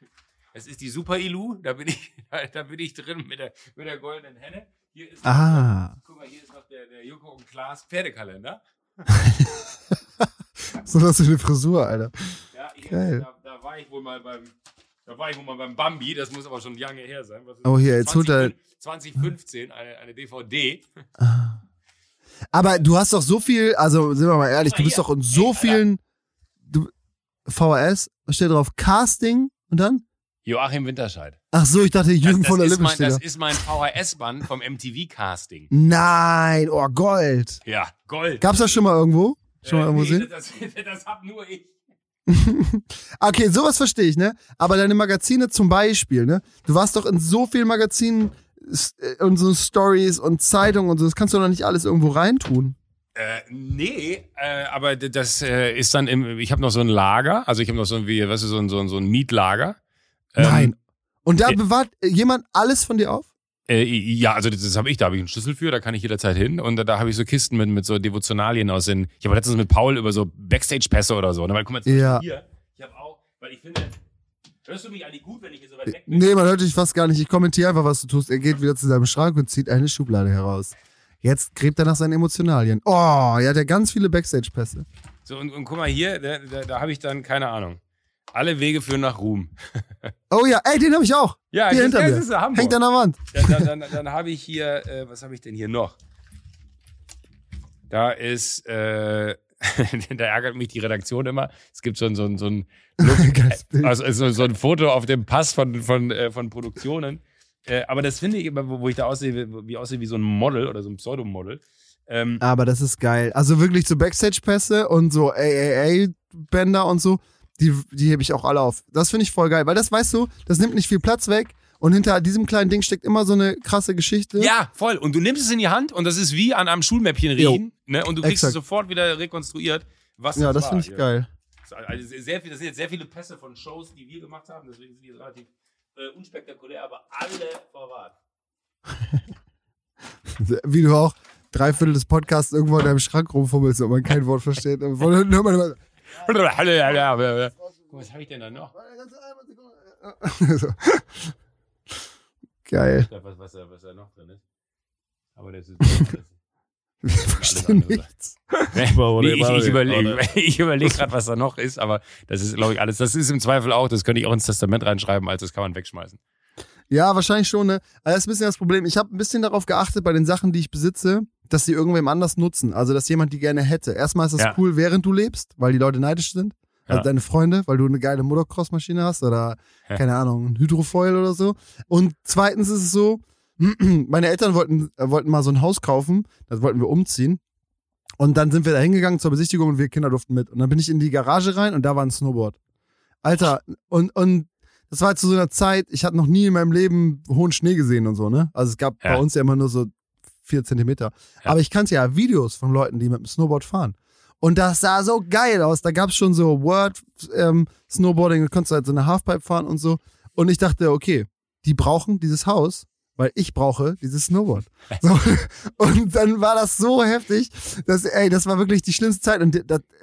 das ist die Super Ilu, da bin ich, da, da bin ich drin mit der, mit der goldenen Henne. Hier ist Ah. guck mal, hier ist noch der, der Joko und Klaas Pferdekalender. So hast du eine Frisur, Alter. Ja, hier, Geil. Da, da war ich wohl mal beim, Da war ich wohl mal beim Bambi, das muss aber schon lange her sein. Was Oh, hier, jetzt holt er- 2015, eine, eine DVD. Aber du hast doch so viel, also sind wir mal ehrlich, du bist Hier. doch in so Ey, vielen du, VHS, was steht drauf? Casting und dann? Joachim Winterscheid. Ach so, ich dachte Das, Jürgen das, von der ist Lippe mein, steht das da. ist mein VHS-Band vom MTV-Casting. Nein, oh Gold. Ja, Gold. Gab's das schon mal irgendwo? Schon mal irgendwo nee, sehen? Das, das hab nur ich. Okay, sowas verstehe ich, ne? Aber deine Magazine zum Beispiel, ne? Du warst doch in so vielen Magazinen äh, und so Stories und Zeitungen und so, das kannst du doch nicht alles irgendwo reintun. Äh, nee, äh, aber das äh, ist dann im, ich habe noch so ein Lager, also ich habe noch so ein, wie, weißt du, so ein, so ein, so ein Mietlager. Ähm, Nein. Und da ja. bewahrt äh, jemand alles von dir auf? Äh, ja, also das, das habe ich, da habe ich einen Schlüssel für, da kann ich jederzeit hin. Und da, da habe ich so Kisten mit, mit so Devotionalien aus den. Ich habe letztens mit Paul über so Backstage-Pässe oder so. Ne? Weil, guck mal, Ja. Hier, ich habe auch, weil ich finde, hörst du mich eigentlich gut, wenn ich hier so weit weg bin? Nee, man hört dich fast gar nicht. Ich kommentiere einfach, was du tust. Er geht wieder zu seinem Schrank und zieht eine Schublade heraus. Jetzt gräbt er nach seinen Emotionalien. Oh, er hat ja ganz viele Backstage-Pässe. So, und, und guck mal hier, da, da, da habe ich dann, keine Ahnung. Alle Wege führen nach Ruhm. Oh ja, ey, den habe ich auch. Ja, Hier hinter mir. ist Hamburg. Hängt an der Wand. Dann, dann, dann, dann habe ich hier, äh, was habe ich denn hier noch? Da ist, äh, da ärgert mich die Redaktion immer. Es gibt so ein, so ein, so ein, Bild. also so, so ein Foto auf dem Pass von, von, äh, von Produktionen. Äh, aber das finde ich immer, wo, wo ich da aussehe, wie, wie aussehe wie so ein Model oder so ein Pseudomodel. Ähm, Aber das ist geil. Also wirklich so Backstage-Pässe und so AAA-Bänder und so, die, die hebe ich auch alle auf. Das finde ich voll geil, weil das, weißt du, das nimmt nicht viel Platz weg und hinter diesem kleinen Ding steckt immer so eine krasse Geschichte. Ja, voll. Und du nimmst es in die Hand und das ist wie an einem Schulmäppchen riechen. Ne? Und du kriegst Exakt. es sofort wieder rekonstruiert, was Ja, das finde ich Ja. geil. Also sehr viel, das sind jetzt sehr viele Pässe von Shows, die wir gemacht haben, deswegen sind die jetzt relativ äh, unspektakulär, aber alle verwahrt. Wie du auch drei Viertel des Podcasts irgendwo in deinem Schrank rumfummelst und man kein Wort versteht. Und Guck mal, was habe ich denn da noch? so. Geil. Ich glaub, was, was, da, was da noch drin ist. Aber das ist. Wir verstehen nichts. Nee, ich ich überlege ich überleg gerade, was da noch ist, aber das ist, glaube ich, alles. Das ist im Zweifel auch, das könnte ich auch ins Testament reinschreiben, als das kann man wegschmeißen. Ja, wahrscheinlich schon, ne? Aber das ist ein bisschen das Problem. Ich habe ein bisschen darauf geachtet bei den Sachen, die ich besitze, dass sie irgendwem anders nutzen. Also, dass jemand die gerne hätte. Erstmal ist das Ja. cool, während du lebst, weil die Leute neidisch sind. Also Ja. deine Freunde, weil du eine geile Motocross-Maschine hast oder, Ja. keine Ahnung, ein Hydrofoil oder so. Und zweitens ist es so, meine Eltern wollten, äh, wollten mal so ein Haus kaufen, das wollten wir umziehen. Und dann sind wir da hingegangen zur Besichtigung und wir Kinder durften mit. Und dann bin ich in die Garage rein und da war ein Snowboard. Alter, und, und das war zu so einer Zeit, ich hatte noch nie in meinem Leben hohen Schnee gesehen und so, ne? Also es gab Ja. bei uns ja immer nur so vier Zentimeter. Ja. Aber ich kannte ja Videos von Leuten, die mit dem Snowboard fahren. Und das sah so geil aus. Da gab es schon so Word ähm, Snowboarding, da konntest du halt so eine Halfpipe fahren und so. Und ich dachte, okay, die brauchen dieses Haus, weil ich brauche dieses Snowboard. So. Und dann war das so heftig, dass, ey, das war wirklich die schlimmste Zeit. Und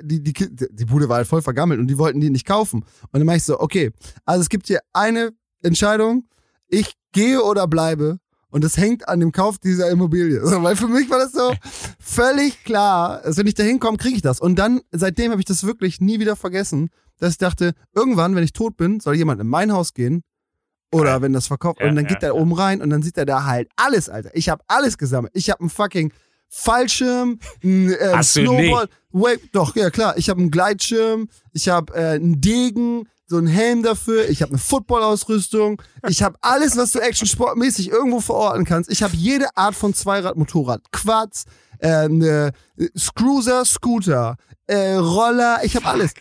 die, die, die, die Bude war halt voll vergammelt und die wollten die nicht kaufen. Und dann mach ich so, okay, also es gibt hier eine Entscheidung, ich gehe oder bleibe. Und das hängt an dem Kauf dieser Immobilie. So, weil für mich war das so völlig klar, dass wenn ich da hinkomme, kriege ich das. Und dann, seitdem habe ich das wirklich nie wieder vergessen, dass ich dachte, irgendwann, wenn ich tot bin, soll jemand in mein Haus gehen oder wenn das verkauft Ja, und dann ja, geht er ja. oben rein und dann sieht er da halt alles, Alter. Ich habe alles gesammelt. Ich habe einen fucking Fallschirm, ein äh, Snowboard, Wave, doch, ja klar. Ich habe einen Gleitschirm, ich habe äh, einen Degen, so einen Helm dafür, ich habe eine Footballausrüstung, ich habe alles, was du actionsportmäßig irgendwo verorten kannst. Ich habe jede Art von Zweiradmotorrad, Quads, äh, eine Cruiser, Scooter, äh, Roller, ich habe alles.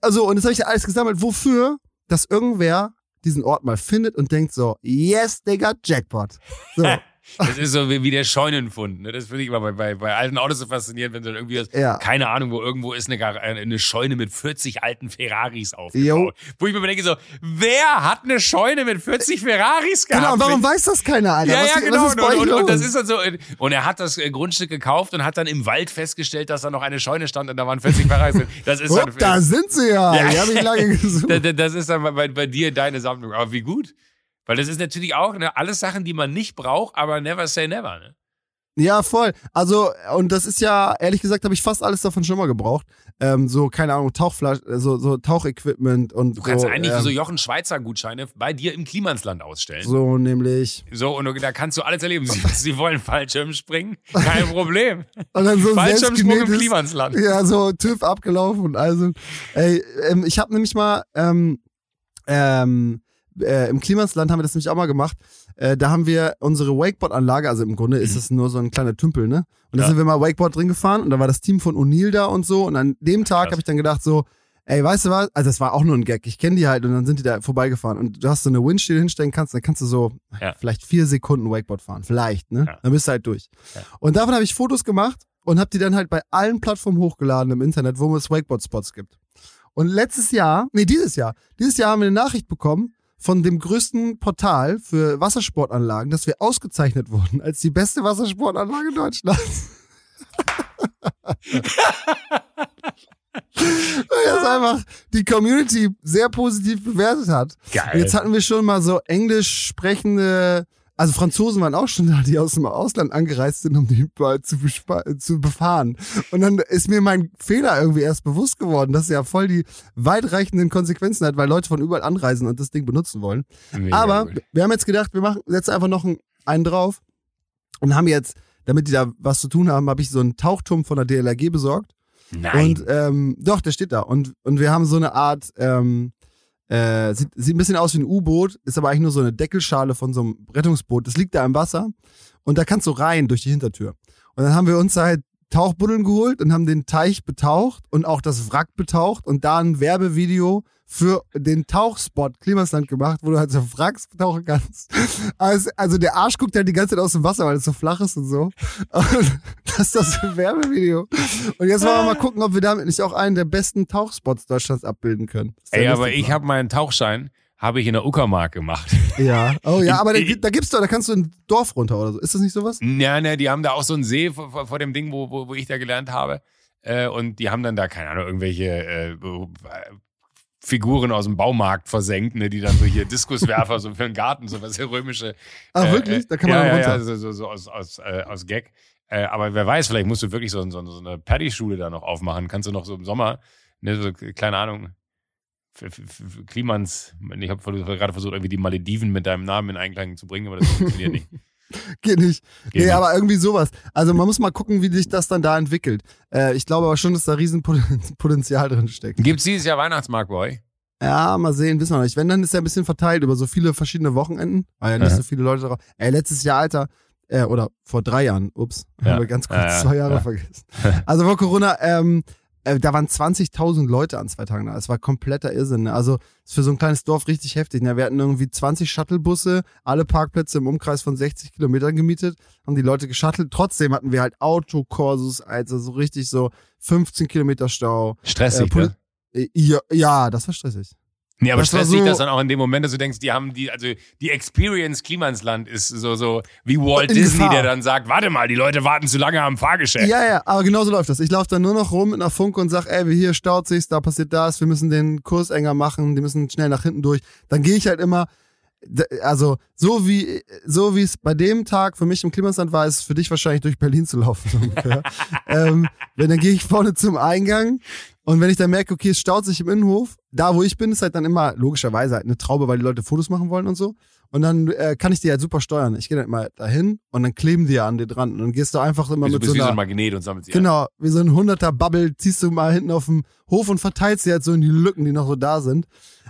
Also und das habe ich ja alles gesammelt. Wofür? Dass irgendwer diesen Ort mal findet und denkt so, yes, Digga, Jackpot. So. Das ist so wie, wie der Scheunenfund. Ne? Das finde ich immer bei, bei, bei alten Autos so faszinierend, wenn du dann irgendwie hast, Ja. keine Ahnung, wo irgendwo ist eine, äh, eine Scheune mit 40 alten Ferraris aufgebaut. Wo ich mir denke so, wer hat eine Scheune mit 40 Ferraris gehabt? Genau, warum weiß das keiner, Alter? ja, was, ja, genau. und, und, und das ist dann so. Und er hat das äh, Grundstück gekauft und hat dann im Wald festgestellt, dass da noch eine Scheune stand und da waren 40 Ferraris. Das ist dann, Hup, da sind sie ja. Ja. Die habe ich lange gesucht. das, das ist dann bei, bei dir deine Sammlung. Aber wie gut. Weil das ist natürlich auch ne, alles Sachen, die man nicht braucht, aber never say never. Ne? Ja, voll. Also, und das ist ja, ehrlich gesagt, habe ich fast alles davon schon mal gebraucht. ähm, so, keine Ahnung, Tauchflasch, äh, so, so Tauchequipment und Du kannst so, eigentlich ähm, so Jochen Schweizer Gutscheine bei dir im Klimansland ausstellen. So, so nämlich. und da kannst du alles erleben. Sie, sie wollen Fallschirm springen? Kein Problem. Und dann so Fallschirmsprung im Klimansland. Ja, so TÜV abgelaufen und also. Ey, ähm, ich habe nämlich mal ähm, ähm, äh, im Klimasland haben wir das nämlich auch mal gemacht. Äh, da haben wir unsere Wakeboard-Anlage, also im Grunde ist es nur so ein kleiner Tümpel, ne? Und da Ja. sind wir mal Wakeboard drin gefahren und da war das Team von O'Neill da und so. Und an dem Tag habe ich dann gedacht so, ey, weißt du was? Also das war auch nur ein Gag. Ich kenne die halt und dann sind die da vorbeigefahren. Und du hast so eine du hinstellen kannst, dann kannst du so Ja. vielleicht vier Sekunden Wakeboard fahren. Vielleicht, ne? Ja. Dann bist du halt durch. Und davon habe ich Fotos gemacht und habe die dann halt bei allen Plattformen hochgeladen im Internet, wo es Wakeboard-Spots gibt. Und letztes Jahr, nee, dieses Jahr, dieses Jahr haben wir eine Nachricht bekommen von dem größten Portal für Wassersportanlagen, dass wir ausgezeichnet wurden als die beste Wassersportanlage Deutschlands. Weil das einfach die Community sehr positiv bewertet hat. Geil. Und jetzt hatten wir schon mal so englisch sprechende, also Franzosen waren auch schon da, die aus dem Ausland angereist sind, um die mal zu, zu befahren. Und dann ist mir mein Fehler irgendwie erst bewusst geworden, dass er ja voll die weitreichenden Konsequenzen hat, weil Leute von überall anreisen und das Ding benutzen wollen. Mega Aber gut. wir haben jetzt gedacht, wir machen setzen einfach noch einen, einen drauf und haben jetzt, damit die da was zu tun haben, habe ich so einen Tauchturm von der DLRG besorgt. Nein. Und ähm, doch, der steht da. Und, und wir haben so eine Art, ähm, äh, sieht, sieht ein bisschen aus wie ein U-Boot, ist aber eigentlich nur so eine Deckelschale von so einem Rettungsboot. Das liegt da im Wasser und da kannst du rein durch die Hintertür. Und dann haben wir uns halt Tauchbuddeln geholt und haben den Teich betaucht und auch das Wrack betaucht und da ein Werbevideo für den Tauchspot Klimasland gemacht, wo du halt so Wracks tauchen kannst. Also, also der Arsch guckt halt die ganze Zeit aus dem Wasser, weil es so flach ist und so. Und das ist das Werbevideo. Und jetzt wollen wir mal gucken, ob wir damit nicht auch einen der besten Tauchspots Deutschlands abbilden können. Ey, aber ich habe meinen Tauchschein, habe ich in der Uckermark gemacht. Ja. Oh ja, aber da, Ich- da gibt's doch, da kannst du ein Dorf runter oder so. Ist das nicht sowas? Ja, ne, die haben da auch so einen See vor, vor, dem Ding, wo, wo, wo ich da gelernt habe. Äh, und die haben dann da, keine Ahnung, irgendwelche äh, Figuren aus dem Baumarkt versenkt, ne, die dann so hier Diskuswerfer so für den Garten, so was sehr römische. Ach, äh, wirklich? Da kann man ja, runter. Ja, so, so, so aus, aus, äh, aus Gag. Äh, aber wer weiß, vielleicht musst du wirklich so, so, so eine Paddy-Schule da noch aufmachen. Kannst du noch so im Sommer, ne, so, keine Ahnung, Klimans, ich habe gerade versucht, irgendwie die Malediven mit deinem Namen in Einklang zu bringen, aber das funktioniert nicht. Geht nicht. Geht nee, nicht. aber irgendwie sowas. Also man muss mal gucken, wie sich das dann da entwickelt. Äh, ich glaube aber schon, dass da Riesenpotenzial drin steckt. Gibt's dieses Jahr Weihnachtsmarkt bei euch? Ja, mal sehen, wissen wir noch nicht. Wenn, dann ist er ein bisschen verteilt über so viele verschiedene Wochenenden, weil ja nicht Aha. so viele Leute drauf. Ey, letztes Jahr, Alter, äh, oder vor drei Jahren, ups, Ja. haben wir ganz kurz Ja, ja, zwei Jahre ja. vergessen. Also vor Corona, ähm, äh, da waren 20.000 Leute an zwei Tagen da. Es war kompletter Irrsinn. Ne? Also ist für so ein kleines Dorf richtig heftig. Ne? Wir hatten irgendwie 20 Shuttlebusse, alle Parkplätze im Umkreis von 60 Kilometern gemietet, haben die Leute geschuttelt. Trotzdem hatten wir halt Autokursus, also so richtig so 15 Kilometer Stau. Stressig, Äh, ne? Äh, Ja, ja, das war stressig. Nee, aber das war stressig so- das dann auch in dem Moment, dass du denkst, die haben die, also die Experience Klimansland ist so, so wie Walt Disney, Gefahr. der dann sagt, warte mal, die Leute warten zu lange am Fahrgeschäft. Ja, ja, aber genauso läuft das. Ich laufe dann nur noch rum mit einer Funke und sag, ey, hier staut sich's, da passiert das, wir müssen den Kurs enger machen, die müssen schnell nach hinten durch. Dann gehe ich halt immer, also so wie so wie es bei dem Tag für mich im Klimasland war, ist es für dich wahrscheinlich durch Berlin zu laufen ähm, wenn dann gehe ich vorne zum Eingang und wenn ich dann merke, okay, es staut sich im Innenhof, da wo ich bin, ist halt dann immer logischerweise halt eine Traube, weil die Leute Fotos machen wollen und so. Und dann äh, kann ich die halt super steuern. Ich gehe dann immer dahin und dann kleben die ja an dir dran. Und dann gehst du einfach immer du mit bist so wie so einer ein Magnet und sammelst sie Genau, wie so ein hunderter Bubble ziehst du mal hinten auf dem Hof und verteilst sie halt so in die Lücken, die noch so da sind.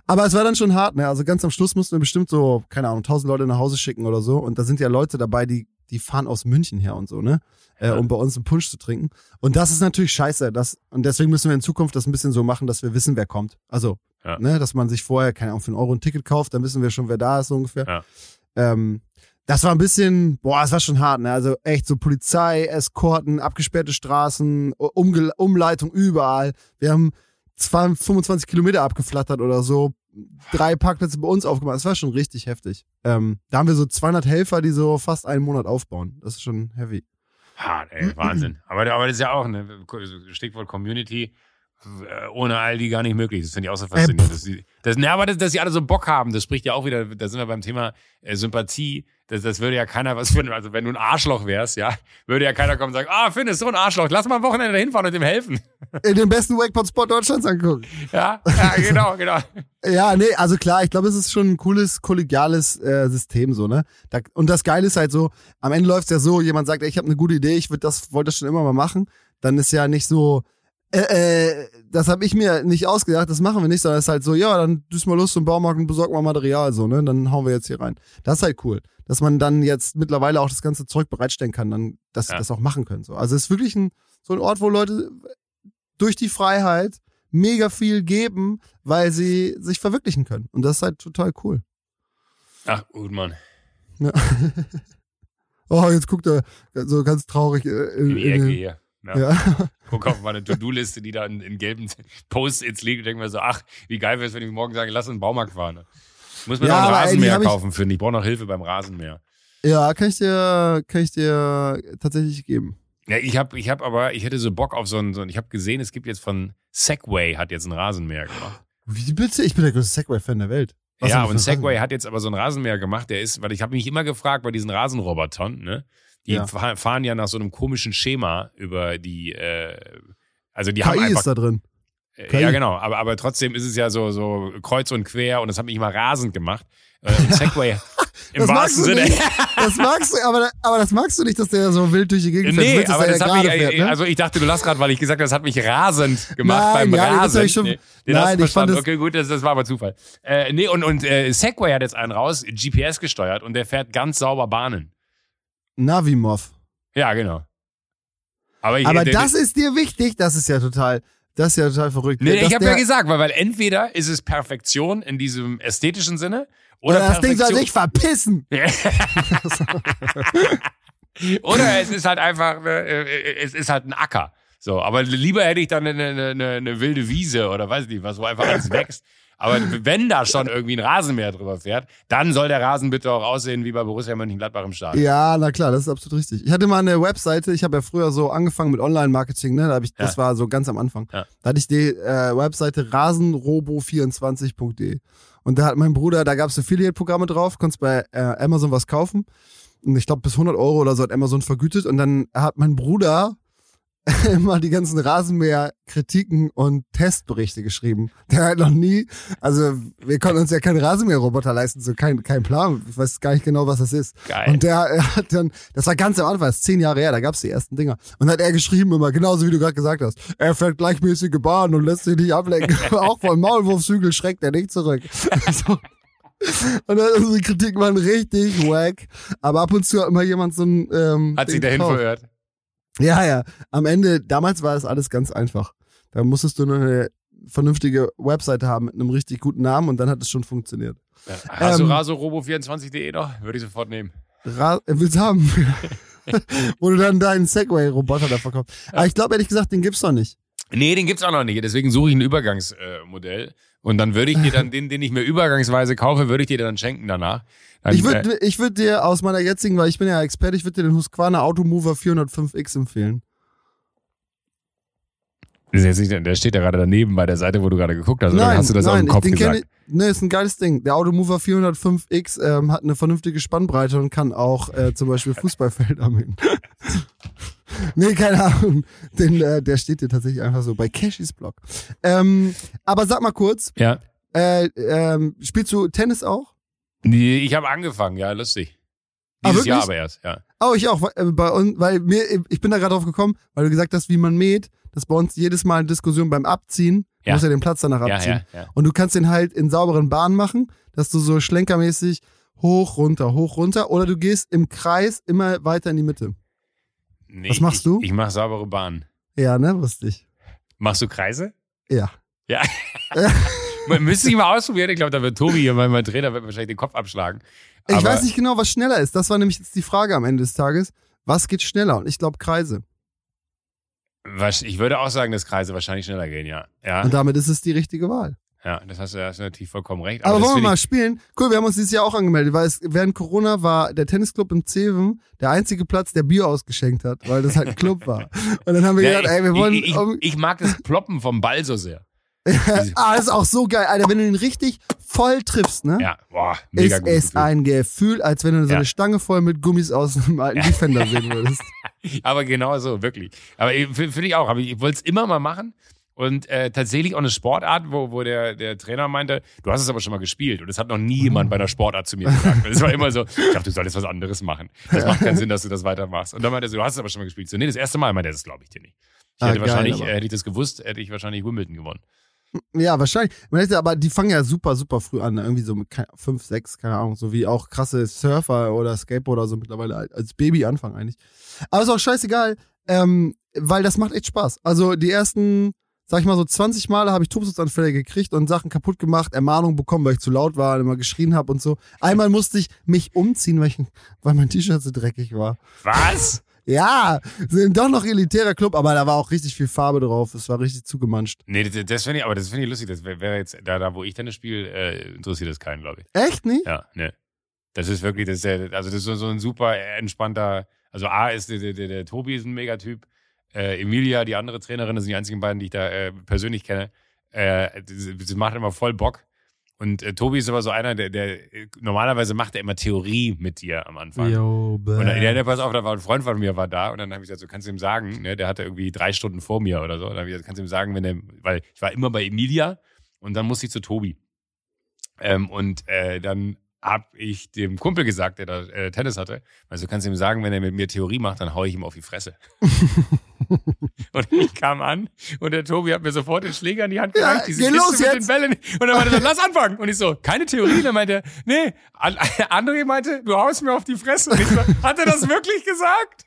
Aber es war dann schon hart, ne? Also ganz am Schluss mussten wir bestimmt so, keine Ahnung, tausend Leute nach Hause schicken oder so. Und da sind ja Leute dabei, die, die fahren aus München her und so, ne? Äh, um bei uns einen Punsch zu trinken. Und das ist natürlich scheiße. Das, und deswegen müssen wir in Zukunft das ein bisschen so machen, dass wir wissen, wer kommt. Also, Ja. ne, dass man sich vorher, keine Ahnung, für einen Euro ein Ticket kauft, dann wissen wir schon, wer da ist, so ungefähr. Ja. Ähm, das war ein bisschen, boah, es war schon hart, ne? Also echt so Polizei, Eskorten, abgesperrte Straßen, Umge Umleitung überall. Wir haben 20, 25 Kilometer abgeflattert oder so. Drei Parkplätze bei uns aufgemacht. Das war schon richtig heftig. Ähm, da haben wir so 200 Helfer, die so fast einen Monat aufbauen. Das ist schon heavy. Hart, ey, Wahnsinn. Aber, aber das ist ja auch, ne, Stichwort Community. Äh, ohne Aldi gar nicht möglich. Das finde ich auch so faszinierend. Dass die, das, na, aber dass, dass die alle so Bock haben, das spricht ja auch wieder, da sind wir beim Thema äh, Sympathie. Das, das würde ja keiner was finden. Also wenn du ein Arschloch wärst, ja, würde ja keiner kommen und sagen, ah, Finn ist so ein Arschloch, lass mal am Wochenende dahin fahren und ihm helfen. In den besten Wakeboard-Spot Deutschlands angucken. Ja, ja genau, genau. Ja, nee, also klar, ich glaube, es ist schon ein cooles, kollegiales äh, System so, ne? Da, und das Geile ist halt so, am Ende läuft es ja so, jemand sagt, ey, ich habe eine gute Idee, ich das, wollte das schon immer mal machen, dann ist ja nicht so, äh, äh, das habe ich mir nicht ausgedacht, das machen wir nicht, sondern es ist halt so, ja, dann düst mal los zum Baumarkt und besorg mal Material, so, ne? Dann hauen wir jetzt hier rein. Das ist halt cool, dass man dann jetzt mittlerweile auch das ganze Zeug bereitstellen kann, dann, dass sie Ja. das auch machen können. So. Also es ist wirklich ein, so ein Ort, wo Leute durch die Freiheit mega viel geben, weil sie sich verwirklichen können. Und das ist halt total cool. Ach, gut, Mann. Ja. oh, jetzt guckt er so ganz traurig äh, in, In in, hier. Ja. Guck auf meine To-Do-Liste, die da in, in gelben Post-its liegt und denke mir so, ach, wie geil wäre es, wenn ich morgen sage, lass uns in den Baumarkt fahren. Ne? Ich muss mir Ja, noch einen die Rasenmäher ich- kaufen, Finn. Ich brauche noch Hilfe beim Rasenmäher. ja, kann ich dir, kann ich dir tatsächlich geben. Ja, ich habe ich hab aber, ich hätte so Bock auf so ein, so ein ich habe gesehen, es gibt jetzt von Segway, hat jetzt einen Rasenmäher gemacht. Wie bitte? Ich bin der größte Segway-Fan der Welt. Was ja, und ein Segway hat jetzt aber so einen Rasenmäher gemacht, der ist, weil ich habe mich immer gefragt bei diesen Rasenrobotern, ne? Die Ja. fa- fahren ja nach so einem komischen Schema über die, äh, also die haben KI einfach ist da drin. Äh, KI. Ja, genau. Aber, aber trotzdem ist es ja so, so kreuz und quer und das hat mich immer rasend gemacht. Äh, Segway im Das magst wahrsten du Sinne. nicht. Das magst du, aber, aber das magst du nicht, dass der so wild durch die Gegend fährt. Nee, willst, dass aber das hat mich, fährt, ne? also ich dachte, du lachst gerade, weil ich gesagt habe, das hat mich rasend gemacht Nein, beim ja, Rasen. schon- nee, den Nein, ich fand Okay, gut, das, das war aber Zufall. Äh, nee, und, und äh, Segway hat jetzt einen raus, GPS gesteuert und der fährt ganz sauber Bahnen. Navimov. Ja, genau. Aber, ich, Aber der- das ist dir wichtig, das ist ja total, das ist ja total verrückt. Nee, ich habe ja gesagt, weil, weil entweder ist es Perfektion in diesem ästhetischen Sinne oder, Oder das Ding soll sich verpissen. Oder es ist halt einfach, äh, äh, es ist halt ein Acker. So, aber lieber hätte ich dann eine, eine, eine, eine wilde Wiese oder weiß nicht was, wo einfach alles wächst. Aber wenn da schon irgendwie ein Rasenmäher drüber fährt, dann soll der Rasen bitte auch aussehen wie bei Borussia Mönchengladbach im Stadion. Ja, na klar, das ist absolut richtig. Ich hatte mal eine Webseite, ich habe ja früher so angefangen mit Online-Marketing, ne? Da hab ich, Das Ja. war so ganz am Anfang. Ja. Da hatte ich die äh, Webseite rasenrobo24.de. Und da hat mein Bruder, da gab es Affiliate-Programme drauf, konntest bei äh, Amazon was kaufen. Und ich glaube, bis 100 Euro oder so hat Amazon vergütet. Und dann hat mein Bruder immer die ganzen Rasenmäher-Kritiken und Testberichte geschrieben. Der hat noch nie, also wir konnten uns ja keinen Rasenmäher-Roboter leisten, so kein, kein Plan. Ich weiß gar nicht genau, was das ist. Geil. Und der er hat dann, das war ganz am Anfang, das ist zehn Jahre her, da gab's die ersten Dinger. Und dann hat er geschrieben immer, genauso wie du gerade gesagt hast, er fährt gleichmäßige Bahn und lässt sich nicht ablenken. Auch vom Maulwurfshügel schreckt er nicht zurück. so. Und dann unsere Kritiken waren richtig wack. Aber ab und zu hat immer jemand so ein ähm, Hat sich dahin gekauft. Ja, ja. Am Ende, damals war das alles ganz einfach. Da musstest du nur eine vernünftige Webseite haben mit einem richtig guten Namen und dann hat es schon funktioniert. Ja. Hast Ähm, du rasorobo24.de noch? Würde ich sofort nehmen. Ra äh, willst du haben? Wo du dann deinen Segway-Roboter da verkaufst. Aber ich glaube ehrlich gesagt, den gibt's noch nicht. Nee, den gibt's auch noch nicht. Deswegen suche ich ein Übergangsmodell. Äh, Modell. und dann würde ich dir dann den, den ich mir übergangsweise kaufe, würde ich dir dann schenken danach. Dann, Ich äh, würde ich würd dir aus meiner jetzigen, weil ich bin ja Experte, ich würde dir den Husqvarna Automover 405X empfehlen. Nicht, der steht ja gerade daneben bei der Seite, wo du gerade geguckt hast. oder hast du das aus dem ich- Kopf den gesagt? Ich, ne, ist ein geiles Ding. Der Automover 405X ähm, hat eine vernünftige Spannbreite und kann auch äh, zum Beispiel Fußballfelder mähen. Nee, keine Ahnung. Den, äh, der steht dir tatsächlich einfach so bei Cashys Blog. Ähm, aber sag mal kurz, Ja. äh, ähm, spielst du Tennis auch? Nee, ich habe angefangen, ja, lustig. Ah, Dieses Jahr wirklich? aber erst, ja. Oh, ich auch. Weil, äh, bei uns, weil mir, ich bin da gerade drauf gekommen, weil du gesagt hast, wie man mäht. Das ist bei uns jedes Mal eine Diskussion beim Abziehen. Ja. musst ja den Platz danach abziehen. ja, ja. Und du kannst den halt in sauberen Bahnen machen, dass du so schlenkermäßig hoch, runter, hoch, runter. Oder du gehst im Kreis immer weiter in die Mitte. Nee, Was machst ich, du? Ich mache saubere Bahnen. Ja, ne? Wusste ich. Machst du Kreise? Ja. Ja. Man Müsste ich mal ausprobieren. Ich glaube, da wird Tobi hier, mein, mein Trainer, wird wahrscheinlich den Kopf abschlagen. Ich Aber- weiß nicht genau, was schneller ist. Das war nämlich jetzt die Frage am Ende des Tages. Was geht schneller? Und ich glaube Kreise. Ich würde auch sagen, dass Kreise wahrscheinlich schneller gehen, ja. Ja. Und damit ist es die richtige Wahl. Ja, das hast du, hast du natürlich vollkommen recht. Aber, das wollen wir mal spielen? Cool, wir haben uns dieses Jahr auch angemeldet, weil es, während Corona war der Tennisclub im Zeven der einzige Platz, der Bier ausgeschenkt hat, weil das halt ein Club war. Und dann haben wir Ja, gedacht, ey, wir wollen. ich, ich, ich mag das Ploppen vom Ball so sehr. ah, das ist auch so geil, Alter, wenn du ihn richtig voll triffst, ne? Ja, boah, mega ist gut. es ein Gefühl, als wenn du so Ja. eine Stange voll mit Gummis aus einem alten Defender sehen würdest. Aber genau so, wirklich. Aber finde ich auch. Aber ich wollte es immer mal machen. Und äh, tatsächlich auch eine Sportart, wo, wo der, der Trainer meinte, du hast es aber schon mal gespielt. Und es hat noch nie jemand bei einer Sportart zu mir gesagt. Es war immer so, ich glaube, du solltest was anderes machen. Das macht keinen Sinn, dass du das weitermachst. Und dann meinte er so, du hast es aber schon mal gespielt. So, nee, das erste Mal meinte er, das glaube ich dir nicht. Ich Ah, hätte geil, wahrscheinlich, aber- äh, hätte ich das gewusst, hätte ich wahrscheinlich Wimbledon gewonnen. Ja, wahrscheinlich. Man hätte, aber die fangen ja super, super früh an. ne? Irgendwie so mit ke- fünf, sechs, keine Ahnung, so wie auch krasse Surfer oder Skateboarder so mittlerweile als Baby anfangen eigentlich. Aber ist auch scheißegal, ähm, weil das macht echt Spaß. Also die ersten, sag ich mal so 20 Male habe ich Tobsuchtsanfälle gekriegt und Sachen kaputt gemacht, Ermahnungen bekommen, weil ich zu laut war und immer geschrien habe und so. Einmal musste ich mich umziehen, weil, ich, weil mein T-Shirt so dreckig war. Was? Ja, sind doch noch elitärer Club, aber da war auch richtig viel Farbe drauf. Es war richtig zugemanscht. Nee, das, das finde ich, aber das finde ich lustig. Das wäre wär jetzt, da, da wo ich Tennis spiele, äh, interessiert das keinen, glaube ich. Echt nicht? Ja, ne. Das ist wirklich, das ist der, also das ist so, so ein super entspannter, also A ist der, der, der, der Tobi ist ein Megatyp, äh, Emilia, die andere Trainerin, das sind die einzigen beiden, die ich da äh, persönlich kenne. Äh, das, macht immer voll Bock. Und äh, Tobi ist aber so einer, der, der äh, normalerweise macht er immer Theorie mit dir am Anfang. Yo, Und dann, ja, der, pass auf, da war ein Freund von mir, war da und dann habe ich gesagt, so kannst du ihm sagen, ne, der hatte irgendwie drei Stunden vor mir oder so. Und dann habe ich gesagt, kannst du ihm sagen, wenn der, weil ich war immer bei Emilia und dann musste ich zu Tobi. Ähm, und äh, dann habe ich dem Kumpel gesagt, der da äh, Tennis hatte, also kannst du ihm sagen, wenn er mit mir Theorie macht, dann hau ich ihm auf die Fresse. und ich kam an und der Tobi hat mir sofort den Schläger in die Hand Ja, gedrückt, diese geh los mit jetzt. den Bällen. Und dann meinte er so, lass anfangen. Und ich so, keine Theorie. Dann meinte er, nee. An- André meinte, du haust mir auf die Fresse. Und ich so, hat er das wirklich gesagt?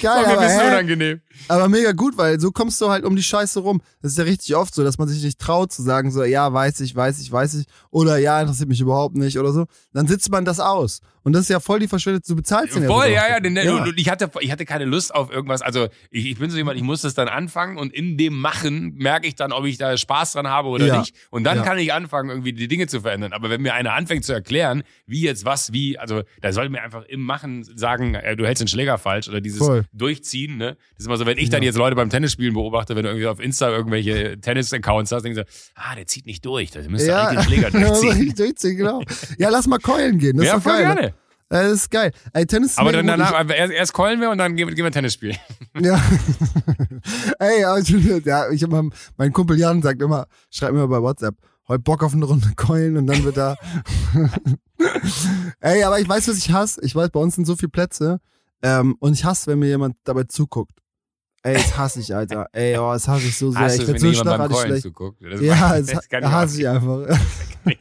Geil, War mir ein aber, bisschen hä? unangenehm. Aber mega gut, weil so kommst du halt um die Scheiße rum. Das ist ja richtig oft so, dass man sich nicht traut zu sagen, so, ja, weiß ich, weiß ich, weiß ich, oder ja, interessiert mich überhaupt nicht oder so. Dann sitzt man das aus. Und das ist ja voll die verschwendete, du bezahlst den Voll, ja. ja, sogar. ja. Und und ich hatte, ich hatte keine Lust auf irgendwas. Also ich, ich bin so jemand, ich muss das dann anfangen und in dem Machen merke ich dann, ob ich da Spaß dran habe oder Ja. nicht. Und dann Ja. kann ich anfangen, irgendwie die Dinge zu verändern. Aber wenn mir einer anfängt zu erklären, wie jetzt was, wie, also da soll mir einfach im Machen sagen, äh, du hältst den Schläger falsch oder dieses Voll. Durchziehen. Ne? Das ist immer so, wenn ich dann jetzt Leute beim Tennisspielen beobachte, wenn du irgendwie auf Insta irgendwelche Tennis-Accounts hast, ich so, ah, der zieht nicht durch. Da müsste Ja, eigentlich den Schläger durchziehen. durchziehen, genau. Ja, lass mal keulen gehen. Das ja, ist doch voll geil. ne? gerne. Das ist geil. Ey, Tennis Aber dann danach, erst, erst keulen wir und dann gehen, wir- gehen wir Tennis spielen. Ja. Ey, aber ich, ja, ich hab mal, mein Kumpel Jan sagt immer, schreibt mir bei WhatsApp, heute Bock auf eine Runde Keulen und dann wird da. Ey, aber ich weiß, was ich hasse. Ich weiß, bei uns sind so viele Plätze. Ähm, und ich hasse, wenn mir jemand dabei zuguckt. Ey, das hasse ich, Alter. Ey, oh, das hasse ich so sehr. Hast ich wenn so Keulen schlecht. zuguckt? Das Ja, das, das hasse ich einfach. ich.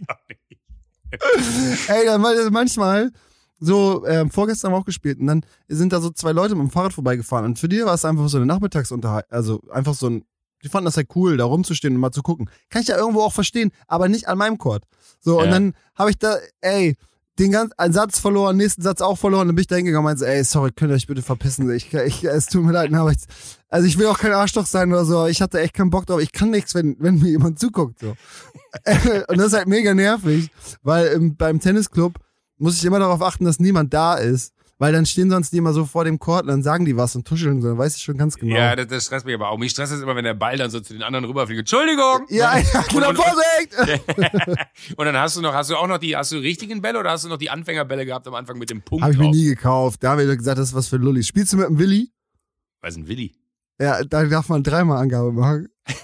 Ey, dann war- manchmal, so, ähm, vorgestern haben wir auch gespielt und dann sind da so zwei Leute mit dem Fahrrad vorbeigefahren und für die war es einfach so eine Nachmittagsunterhaltung, also einfach so ein, die fanden das halt cool, da rumzustehen und mal zu gucken. Kann ich ja irgendwo auch verstehen, aber nicht an meinem Court. So, und Ja. dann habe ich da, ey, den ganzen, einen Satz verloren, nächsten Satz auch verloren, dann bin ich da hingegangen und meinte, ey, sorry, könnt ihr euch bitte verpissen, ich, ich, es tut mir leid, aber ich, also ich will auch kein Arschloch sein oder so, ich hatte echt keinen Bock drauf, ich kann nichts, wenn, wenn mir jemand zuguckt, so. und das ist halt mega nervig, weil im, beim Tennisclub muss ich immer darauf achten, dass niemand da ist. Weil dann stehen sonst die immer so vor dem Court und dann sagen die was und tuscheln so, dann weiß ich schon ganz genau. Ja, das, das stresst mich aber auch. Mich stresst es immer, wenn der Ball dann so zu den anderen rüberfliegt. Entschuldigung! ja, ja, genau, und, Vorsicht! und dann hast du noch, hast du auch noch die, hast du richtigen Bälle oder hast du noch die Anfängerbälle gehabt am Anfang mit dem Punkt Habe ich mir nie gekauft. Da haben wir gesagt, das ist was für Lullis. Spielst du mit dem Willi? Was ist ein Willi? Ja, da darf man dreimal Angabe machen.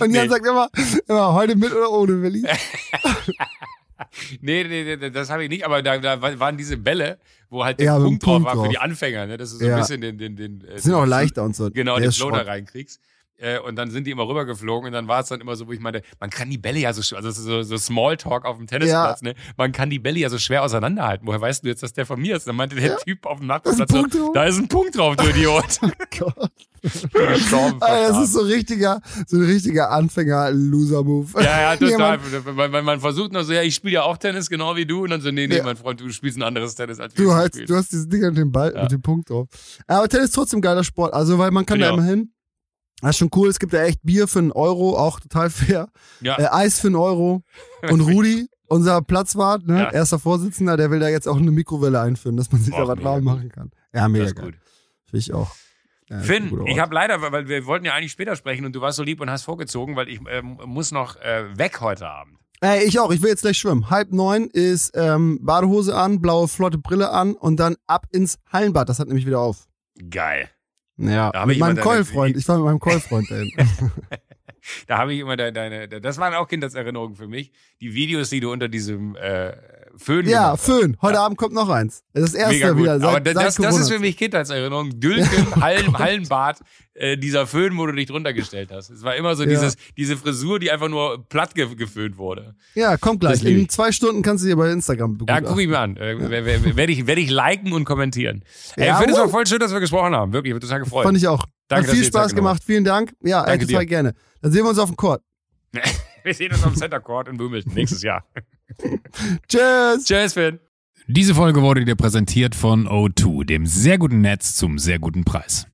und Jan Nee. sagt immer, immer, heute mit oder ohne Willi? Nee, nee, nee, das habe ich nicht, aber da, da waren diese Bälle, wo halt der Ja, dem Punkt drauf Punkt war für die Anfänger, ne? dass du so Ja. ein bisschen den, den, den, äh, Die sind auch den- leichter und so. Genau, Der den Flow da reinkriegst. Äh, und dann sind die immer rübergeflogen und dann war es dann immer so, wo ich meinte, man kann die Bälle ja so, sch- also so, so Smalltalk auf dem Tennisplatz, ne? Man kann die Bälle ja so schwer auseinanderhalten. Woher weißt du jetzt, dass der von mir ist? Dann meinte der Typ auf dem ein so, da ist ein Punkt drauf, du Idiot. Gott. Gestorben, Alter, das ist so richtiger, so ein richtiger Anfänger-Loser-Move. Ja, ja, total. Weil, weil man versucht noch so, ja, ich spiele ja auch Tennis, genau wie du. Und dann so, nee, nee, Ja. mein Freund, du spielst ein anderes Tennis, als Du, halt, du hast dieses Ding mit dem Ball, Ja. mit dem Punkt drauf. Aber Tennis ist trotzdem geiler Sport. Also, weil man kann da immer hin. Das ist schon cool. Es gibt ja echt Bier für einen Euro, auch total fair. Ja. Äh, Eis für einen Euro. Und Rudi, unser Platzwart, ne, Ja. erster Vorsitzender, der will da jetzt auch eine Mikrowelle einführen, dass man sich Boah, da was warm machen kann. Ja, mega das ist gut. Finde ich auch. Ja, Finn, ich habe leider, weil wir wollten ja eigentlich später sprechen und du warst so lieb und hast vorgezogen, weil ich ähm, muss noch äh, weg heute Abend. Ey, ich auch. Ich will jetzt gleich schwimmen. Halb neun ist ähm, Badehose an, blaue flotte Brille an und dann ab ins Hallenbad. Das hat nämlich wieder auf. Geil. Ja, Da mit meinem deine- Keulfreund. Ich war mit meinem Keulfreund dahin. Da habe ich immer de, deine, das waren auch Kindheitserinnerungen für mich. Die Videos, die du unter diesem äh, Föhn ja, gemacht. Föhn. Heute Abend kommt noch eins. Das erste Mega gut. wieder. Seit, Aber das, das, das ist für mich Kindheitserinnerung. Dülken, Hallen, Hallenbad, äh, dieser Föhn, wo du dich drunter gestellt hast. Es war immer so Ja. dieses, diese Frisur, die einfach nur platt ge geföhnt wurde. Ja, kommt gleich. Das In ich. zwei Stunden kannst du dir bei Instagram Ja, begutachten. guck ich mir an. Äh, Werde ich, werd ich liken und kommentieren. Ja, ich finde es auch voll schön, dass wir gesprochen haben. Wirklich, ich bin total gefreut. Fand ich auch. Danke, Hat viel Spaß gemacht. Vielen Dank. Ja, Danke total dir. gerne. Dann sehen wir uns auf dem Court. Wir sehen uns am Center Court in Wimbledon nächstes Jahr. Tschüss. Tschüss, Finn. Diese Folge wurde dir präsentiert von O2, dem sehr guten Netz zum sehr guten Preis.